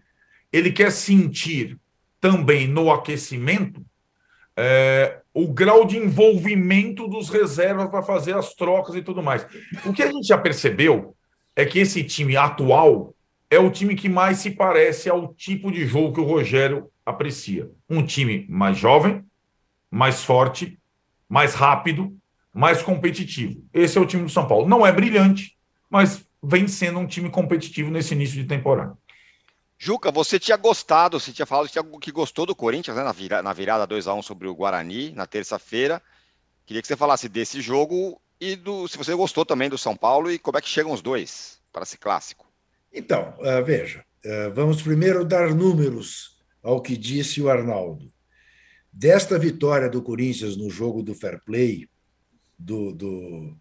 ele quer sentir também no aquecimento é, o grau de envolvimento dos reservas para fazer as trocas e tudo mais. O que a gente já percebeu é que esse time atual é o time que mais se parece ao tipo de jogo que o Rogério aprecia. Um time mais jovem, mais forte, mais rápido, mais competitivo. Esse é o time do São Paulo. Não é brilhante, mas vem sendo um time competitivo nesse início de temporada. Juca, você tinha gostado, você tinha falado que gostou do Corinthians né, na, vira, na virada 2x1 sobre o Guarani na terça-feira. Queria que você falasse desse jogo e do, se você gostou também do São Paulo e como é que chegam os dois para esse clássico. Então, uh, veja, uh, vamos primeiro dar números ao que disse o Arnaldo. Desta vitória do Corinthians no jogo do fair play, do, do,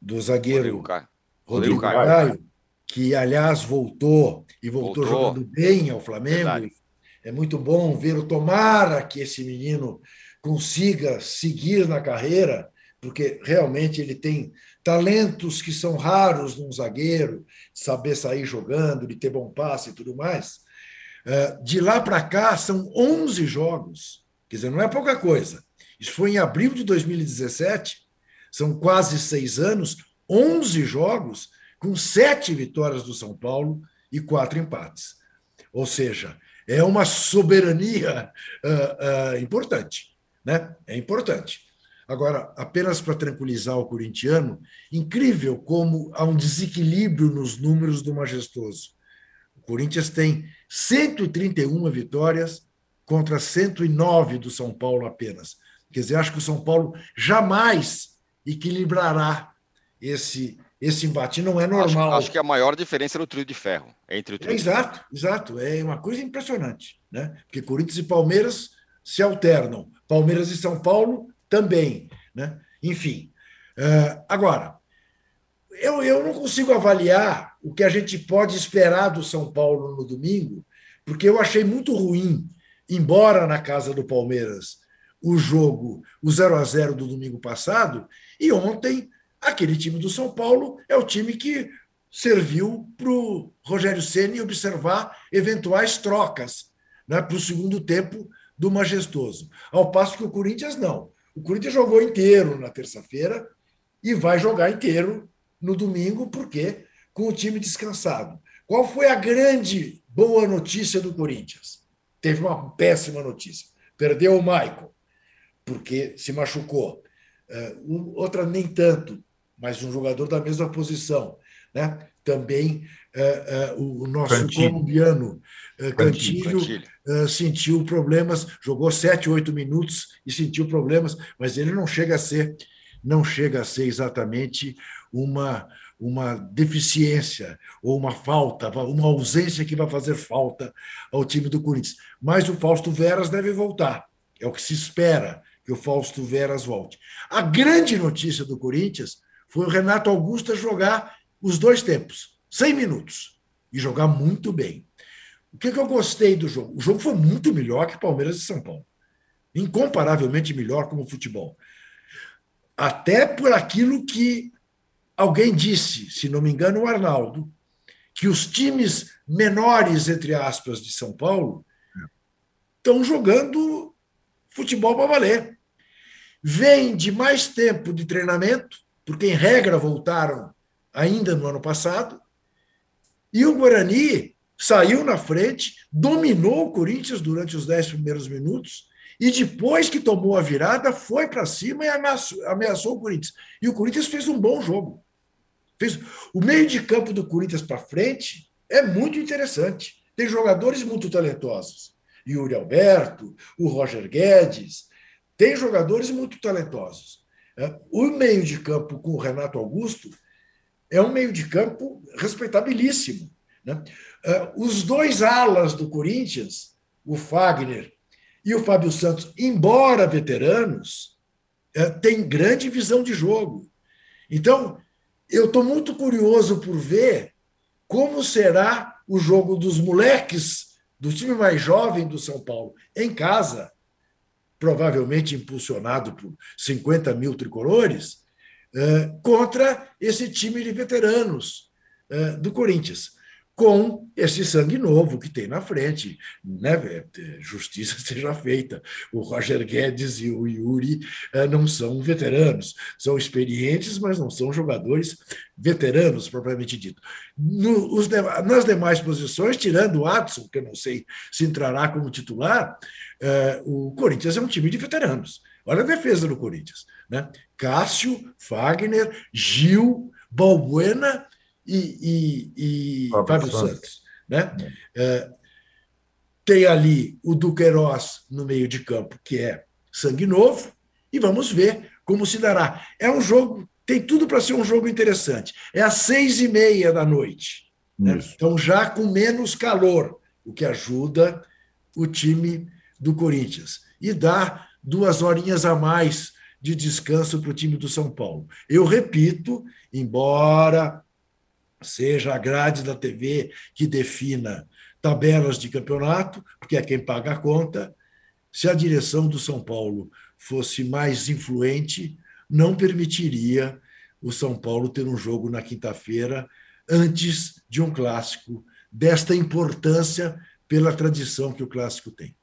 do zagueiro Rodrigo Caio, Rodrigo Caio, Caio que, aliás, voltou e voltou, voltou. jogando bem ao Flamengo. Verdade. É muito bom ver o tomara que esse menino consiga seguir na carreira, porque realmente ele tem talentos que são raros num zagueiro, saber sair jogando, de ter bom passe e tudo mais. É, de lá para cá são 11 jogos, quer dizer, não é pouca coisa. Isso foi em abril de 2017, são quase seis anos, 11 jogos com sete vitórias do São Paulo e quatro empates. Ou seja, é uma soberania uh, uh, importante. Né? É importante. Agora, apenas para tranquilizar o corintiano, incrível como há um desequilíbrio nos números do majestoso. O Corinthians tem 131 vitórias contra 109 do São Paulo apenas. Quer dizer, acho que o São Paulo jamais equilibrará esse esse embate não é normal. Acho, acho, que a maior diferença é no trio de ferro. Entre o trio é, exato, exato. É uma coisa impressionante, né? Porque Corinthians e Palmeiras se alternam. Palmeiras e São Paulo também, né? Enfim. Uh, agora, eu, eu não consigo avaliar o que a gente pode esperar do São Paulo no domingo, porque eu achei muito ruim, embora na casa do Palmeiras o jogo, o 0 a 0 do domingo passado, e ontem Aquele time do São Paulo é o time que serviu para o Rogério Ceni observar eventuais trocas né, para o segundo tempo do Majestoso. Ao passo que o Corinthians não. O Corinthians jogou inteiro na terça-feira e vai jogar inteiro no domingo, porque com o time descansado. Qual foi a grande boa notícia do Corinthians? Teve uma péssima notícia. Perdeu o Michael, porque se machucou. Uh, outra nem tanto, mas um jogador da mesma posição. Né? Também uh, uh, o nosso Cantilho. colombiano uh, Cantilho, Cantilho. sentiu problemas, jogou sete, oito minutos e sentiu problemas, mas ele não chega a ser, não chega a ser exatamente uma uma deficiência ou uma falta, uma ausência que vai fazer falta ao time do Corinthians. Mas o Fausto Veras deve voltar. É o que se espera que o Fausto Veras volte. A grande notícia do Corinthians foi o Renato Augusto jogar os dois tempos, 100 minutos, e jogar muito bem. O que, que eu gostei do jogo? O jogo foi muito melhor que Palmeiras e São Paulo. Incomparavelmente melhor como futebol. Até por aquilo que alguém disse, se não me engano, o Arnaldo, que os times menores, entre aspas, de São Paulo estão jogando futebol para valer. Vem de mais tempo de treinamento, porque em regra voltaram ainda no ano passado, e o Guarani saiu na frente, dominou o Corinthians durante os dez primeiros minutos, e depois que tomou a virada, foi para cima e ameaçou, ameaçou, o Corinthians. E o Corinthians fez um bom jogo. Fez... O meio de campo do Corinthians para frente é muito interessante. Tem jogadores muito talentosos. Yuri Alberto, o Roger Guedes. Tem jogadores muito talentosos. É, o meio de campo com o Renato Augusto é um meio de campo respeitabilíssimo. Né? É, os dois alas do Corinthians, o Fagner e o Fábio Santos, embora veteranos, é, têm grande visão de jogo. Então, eu estou muito curioso por ver como será o jogo dos moleques do time mais jovem do São Paulo em casa, provavelmente impulsionado por 50 mil tricolores, eh, contra esse time de veteranos eh, do Corinthians com esse sangue novo que tem na frente. Né? Justiça (laughs) seja feita. O Roger Guedes e o Yuri eh, não são veteranos, são experientes, mas não são jogadores veteranos, propriamente dito. Nas demais posições, tirando o Adson, que eu não sei se entrará como titular, eh, o Corinthians é um time de veteranos. Olha a defesa do Corinthians. Né? Cássio, Fagner, Gil, Balbuena e, e, e Fábio, Santos. Santos né? É, tem ali o Duqueiroz no meio de campo, que é sangue novo, e vamos ver como se dará. É um jogo, tem tudo para ser um jogo interessante. É às seis e meia da noite. Né? Então, já com menos calor, o que ajuda o time do Corinthians. E dá duas horinhas a mais de descanso para o time do São Paulo. Eu repito, embora seja a grade da TV que defina tabelas de campeonato, porque é quem paga a conta. Se a direção do São Paulo fosse mais influente, não permitiria o São Paulo ter um jogo na quinta-feira antes de um clássico desta importância pela tradição que o clássico tem.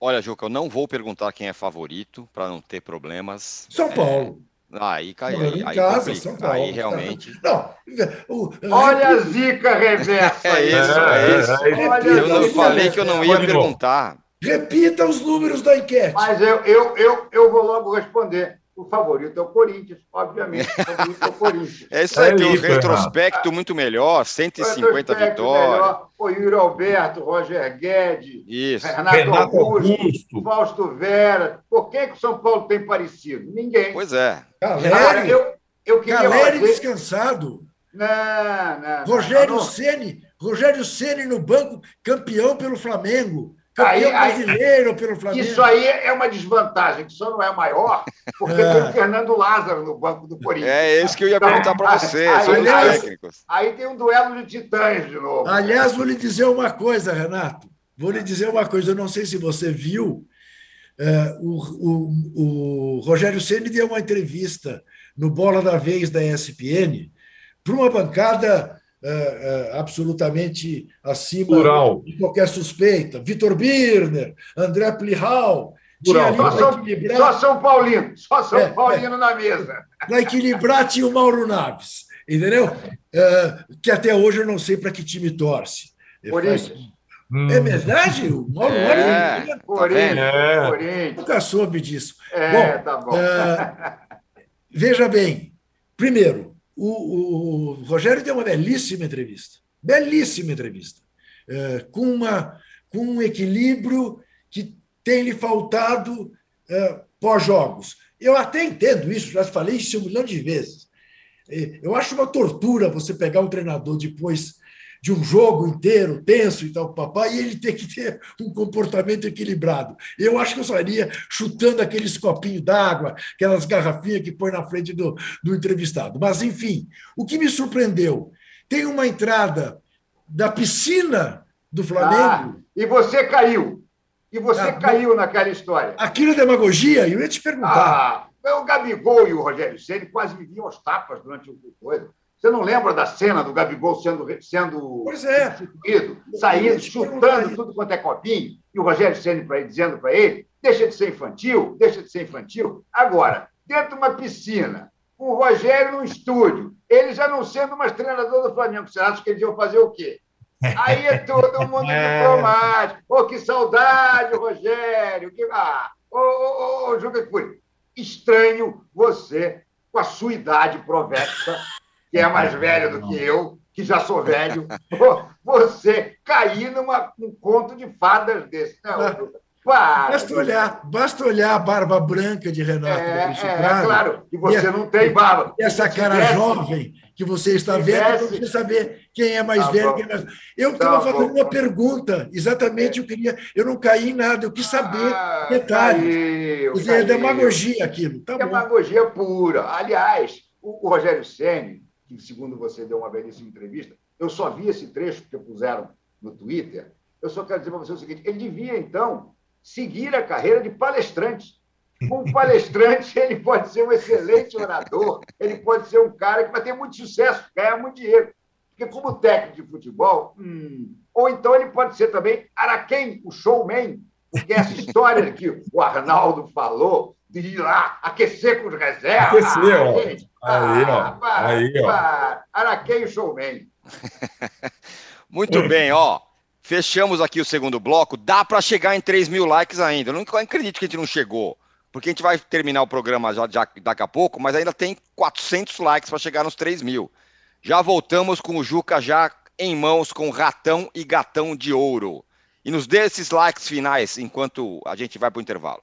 Olha, Juca, eu não vou perguntar quem é favorito para não ter problemas. São Paulo. Aí caiu. Aí, aí, casa, São Paulo. aí realmente. Não, o, Olha a zica reversa. (laughs) É isso, é, é isso. Olha eu não falei que eu não ia perguntar. Repita os números da enquete. Mas eu, eu, eu, eu vou logo responder. O favorito é o Corinthians, obviamente. O favorito é o Corinthians. (laughs) É isso aí, é tem um retrospecto muito melhor, 150 vitórias. O Yuri Alberto, Roger Guedes, isso. Renato, Renato Augusto, Augusto, Fausto Vera. Por que, que o São Paulo tem parecido? Ninguém. Pois é. Galera, eu, eu queria Galera fazer... descansado. Não, não. Rogério. Ceni, Rogério Ceni no banco, campeão pelo Flamengo. Campeão aí, brasileiro aí, pelo Flamengo. Isso aí é uma desvantagem, que só não é maior, porque é. tem o Fernando Lázaro no banco do Corinthians. É isso que eu ia perguntar para você, aí, aliás, técnicos. Aí tem um duelo de titãs de novo. Aliás, vou lhe dizer uma coisa, Renato. Vou lhe dizer uma coisa, eu não sei se você viu, é, o, o, o Rogério Ceni deu uma entrevista no Bola da Vez da ESPN para uma bancada é, é, absolutamente acima Plural. de qualquer suspeita. Vitor Birner, André Plihal. Só São, equilibrar... só São Paulino, só São é, Paulino é. na mesa. Para equilibrar tinha o Mauro Naves, entendeu? É, que até hoje eu não sei para que time torce. Corinthians. Hum. É verdade? O Mauro é, Naves. É. Corinthians. Nunca soube disso. É, bom, tá bom. veja bem, primeiro, o, o Rogério deu uma belíssima entrevista, belíssima entrevista, é, com, uma, com um equilíbrio que tem lhe faltado é, pós-jogos. Eu até entendo isso, já falei isso um milhão de vezes. Eu acho uma tortura você pegar um treinador depois de um jogo inteiro, tenso e tal, papai, e ele ter que ter um comportamento equilibrado. Eu acho que eu sairia chutando aqueles copinhos d'água, aquelas garrafinhas que põe na frente do, do entrevistado. Mas, enfim, o que me surpreendeu, tem uma entrada da piscina do Flamengo. Ah, e você caiu. E você ah, caiu naquela história. Aquilo é demagogia? Eu ia te perguntar. Ah, o Gabigol e o Rogério Ceni quase viviam aos tapas durante o coisa. Você não lembra da cena do Gabigol sendo, sendo pois é. substituído, saindo, chutando tudo quanto é copinho, e o Rogério Ceni dizendo para ele: deixa de ser infantil, deixa de ser infantil. Agora, dentro de uma piscina, com o Rogério no estúdio, ele já não sendo mais treinador do Flamengo, você acha que eles iam fazer o quê? (laughs) Aí é todo mundo é. diplomático. Ô, oh, que saudade, Rogério! Que... Ah, ô, ô, ô, Juca Estranho você, com a sua idade provética, que é mais velho do que eu, que já sou velho, (laughs) você cair numa, num conto de fadas desse. Não, para, basta olhar, basta olhar a barba branca de Renato. É, é, claro, e você e não tem barba. Essa cara tivesse, jovem que você está vendo, para você saber quem é mais tá velho. Quem é mais... Eu estava tá fazendo uma pergunta, exatamente, eu queria. Eu não caí em nada, eu quis saber ah, detalhes. Caiu, dizer, é demagogia aquilo. Tá demagogia bom. pura. Aliás, o, o Rogério Senni, que, segundo você deu uma belíssima entrevista, eu só vi esse trecho que puseram no Twitter. Eu só quero dizer para você o seguinte: ele devia, então, seguir a carreira de palestrante. Um (laughs) palestrante, ele pode ser um excelente orador, ele pode ser um cara que vai ter muito sucesso, ganhar muito dinheiro. Porque, como técnico de futebol, hum, ou então ele pode ser também Araquém, o showman, porque essa história que o Arnaldo falou, de ir lá aquecer com os reservas. Aquecer, ó. aí, ó. Aí, ó. Araquém Showman. (laughs) Muito bem, ó. Fechamos aqui o segundo bloco. Dá para chegar em 3 mil likes ainda. Eu não acredito que a gente não chegou. Porque a gente vai terminar o programa já, já daqui a pouco, mas ainda tem 400 likes para chegar nos 3 mil. Já voltamos com o Juca já em mãos com ratão e gatão de ouro. E nos dê esses likes finais enquanto a gente vai para o intervalo.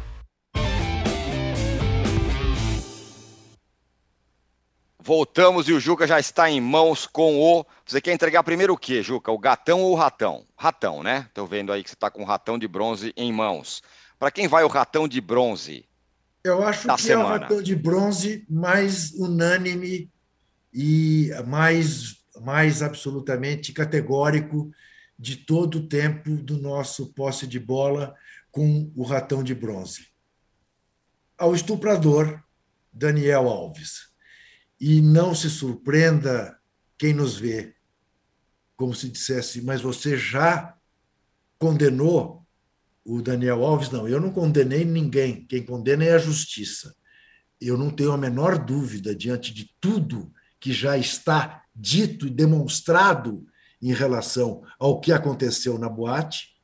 Voltamos e o Juca já está em mãos com o. Você quer entregar primeiro o quê, Juca? O gatão ou o ratão? Ratão, né? Estou vendo aí que você está com o ratão de bronze em mãos. Para quem vai o ratão de bronze? Eu acho que semana? é o ratão de bronze mais unânime e mais, mais absolutamente categórico de todo o tempo do nosso posse de bola com o ratão de bronze. Ao estuprador Daniel Alves e não se surpreenda quem nos vê, como se dissesse, mas você já condenou o Daniel Alves? Não, eu não condenei ninguém. Quem condena é a justiça. Eu não tenho a menor dúvida, diante de tudo que já está dito e demonstrado em relação ao que aconteceu na boate,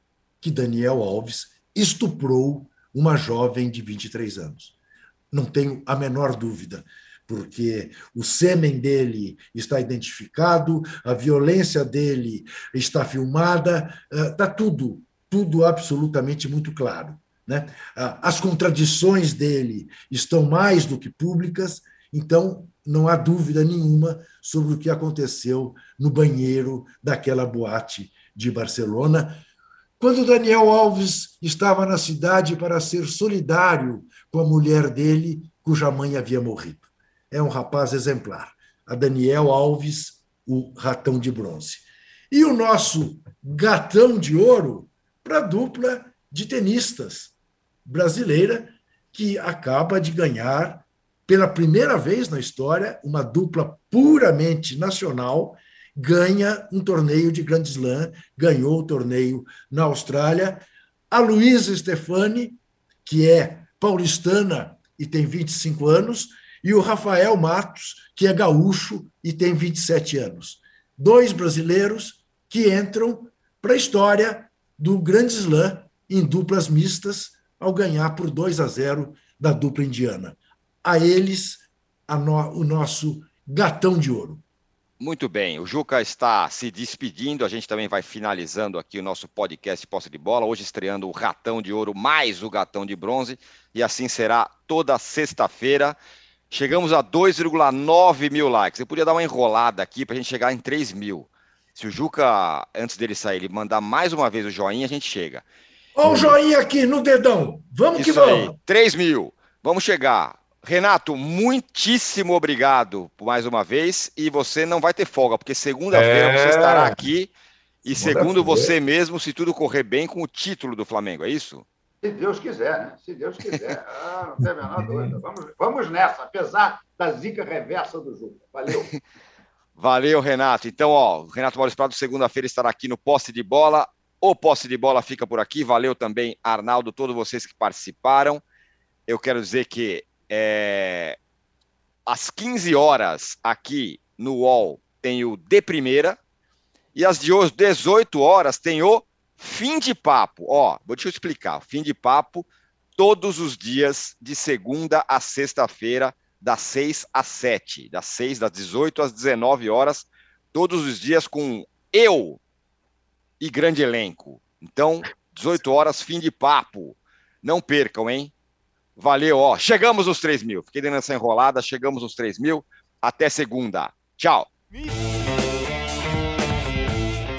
que Daniel Alves estuprou uma jovem de 23 anos. Não tenho a menor dúvida porque o sêmen dele está identificado, a violência dele está filmada, está ah, tudo, tudo absolutamente muito claro. Né? Ah, as contradições dele estão mais do que públicas, então não há dúvida nenhuma sobre o que aconteceu no banheiro daquela boate de Barcelona, quando Daniel Alves estava na cidade para ser solidário com a mulher dele, cuja mãe havia morrido é um rapaz exemplar. A Daniel Alves, o ratão de bronze. E o nosso gatão de ouro para a dupla de tenistas brasileira, que acaba de ganhar, pela primeira vez na história, uma dupla puramente nacional, ganha um torneio de Grand Slam, ganhou o torneio na Austrália. A Luísa Stefani, que é paulistana e tem 25 anos, e o Rafael Matos, que é gaúcho e tem 27 anos. Dois brasileiros que entram para a história do Grande Slam em duplas mistas, ao ganhar por 2 a 0 da dupla indiana. A eles, a no, o nosso gatão de ouro. Muito bem, o Juca está se despedindo, a gente também vai finalizando aqui o nosso podcast Posse de Bola, hoje estreando o Ratão de Ouro mais o Gatão de Bronze, e assim será toda sexta-feira. Chegamos a 2,9 mil likes. Eu podia dar uma enrolada aqui para a gente chegar em 3 mil. Se o Juca, antes dele sair, ele mandar mais uma vez o joinha, a gente chega. Olha o joinha aqui no dedão. Vamos Isso que vamos. Aí, 3 mil. Vamos chegar. Renato, muitíssimo obrigado por mais uma vez. E você não vai ter folga, porque segunda-feira é... você estará aqui. E segundo você mesmo, se tudo correr bem, com o título do Flamengo, é isso? Se Deus quiser, né? Se Deus quiser. Ah, não tem a menor dúvida. Vamos, vamos nessa, apesar da zica reversa do jogo. Valeu. (laughs) Valeu, Renato. Então, ó, o Renato Maurício Prado, segunda-feira, estará aqui no Posse de Bola. O Posse de Bola fica por aqui. Valeu também, Arnaldo, todos vocês que participaram. Eu quero dizer que é, às 15 horas aqui no UOL tem o De Primeira e às 18 horas tem o Fim de Papo. Ó, vou te explicar. Fim de Papo todos os dias de segunda a sexta-feira das 6 às 7, das 6 das 18 às 19 horas, todos os dias com eu e grande elenco. Então, 18 horas, fim de papo. Não percam, hein? Valeu, ó. Chegamos nos 3 mil. Fiquei dando essa enrolada, chegamos nos 3 mil. Até segunda. Tchau.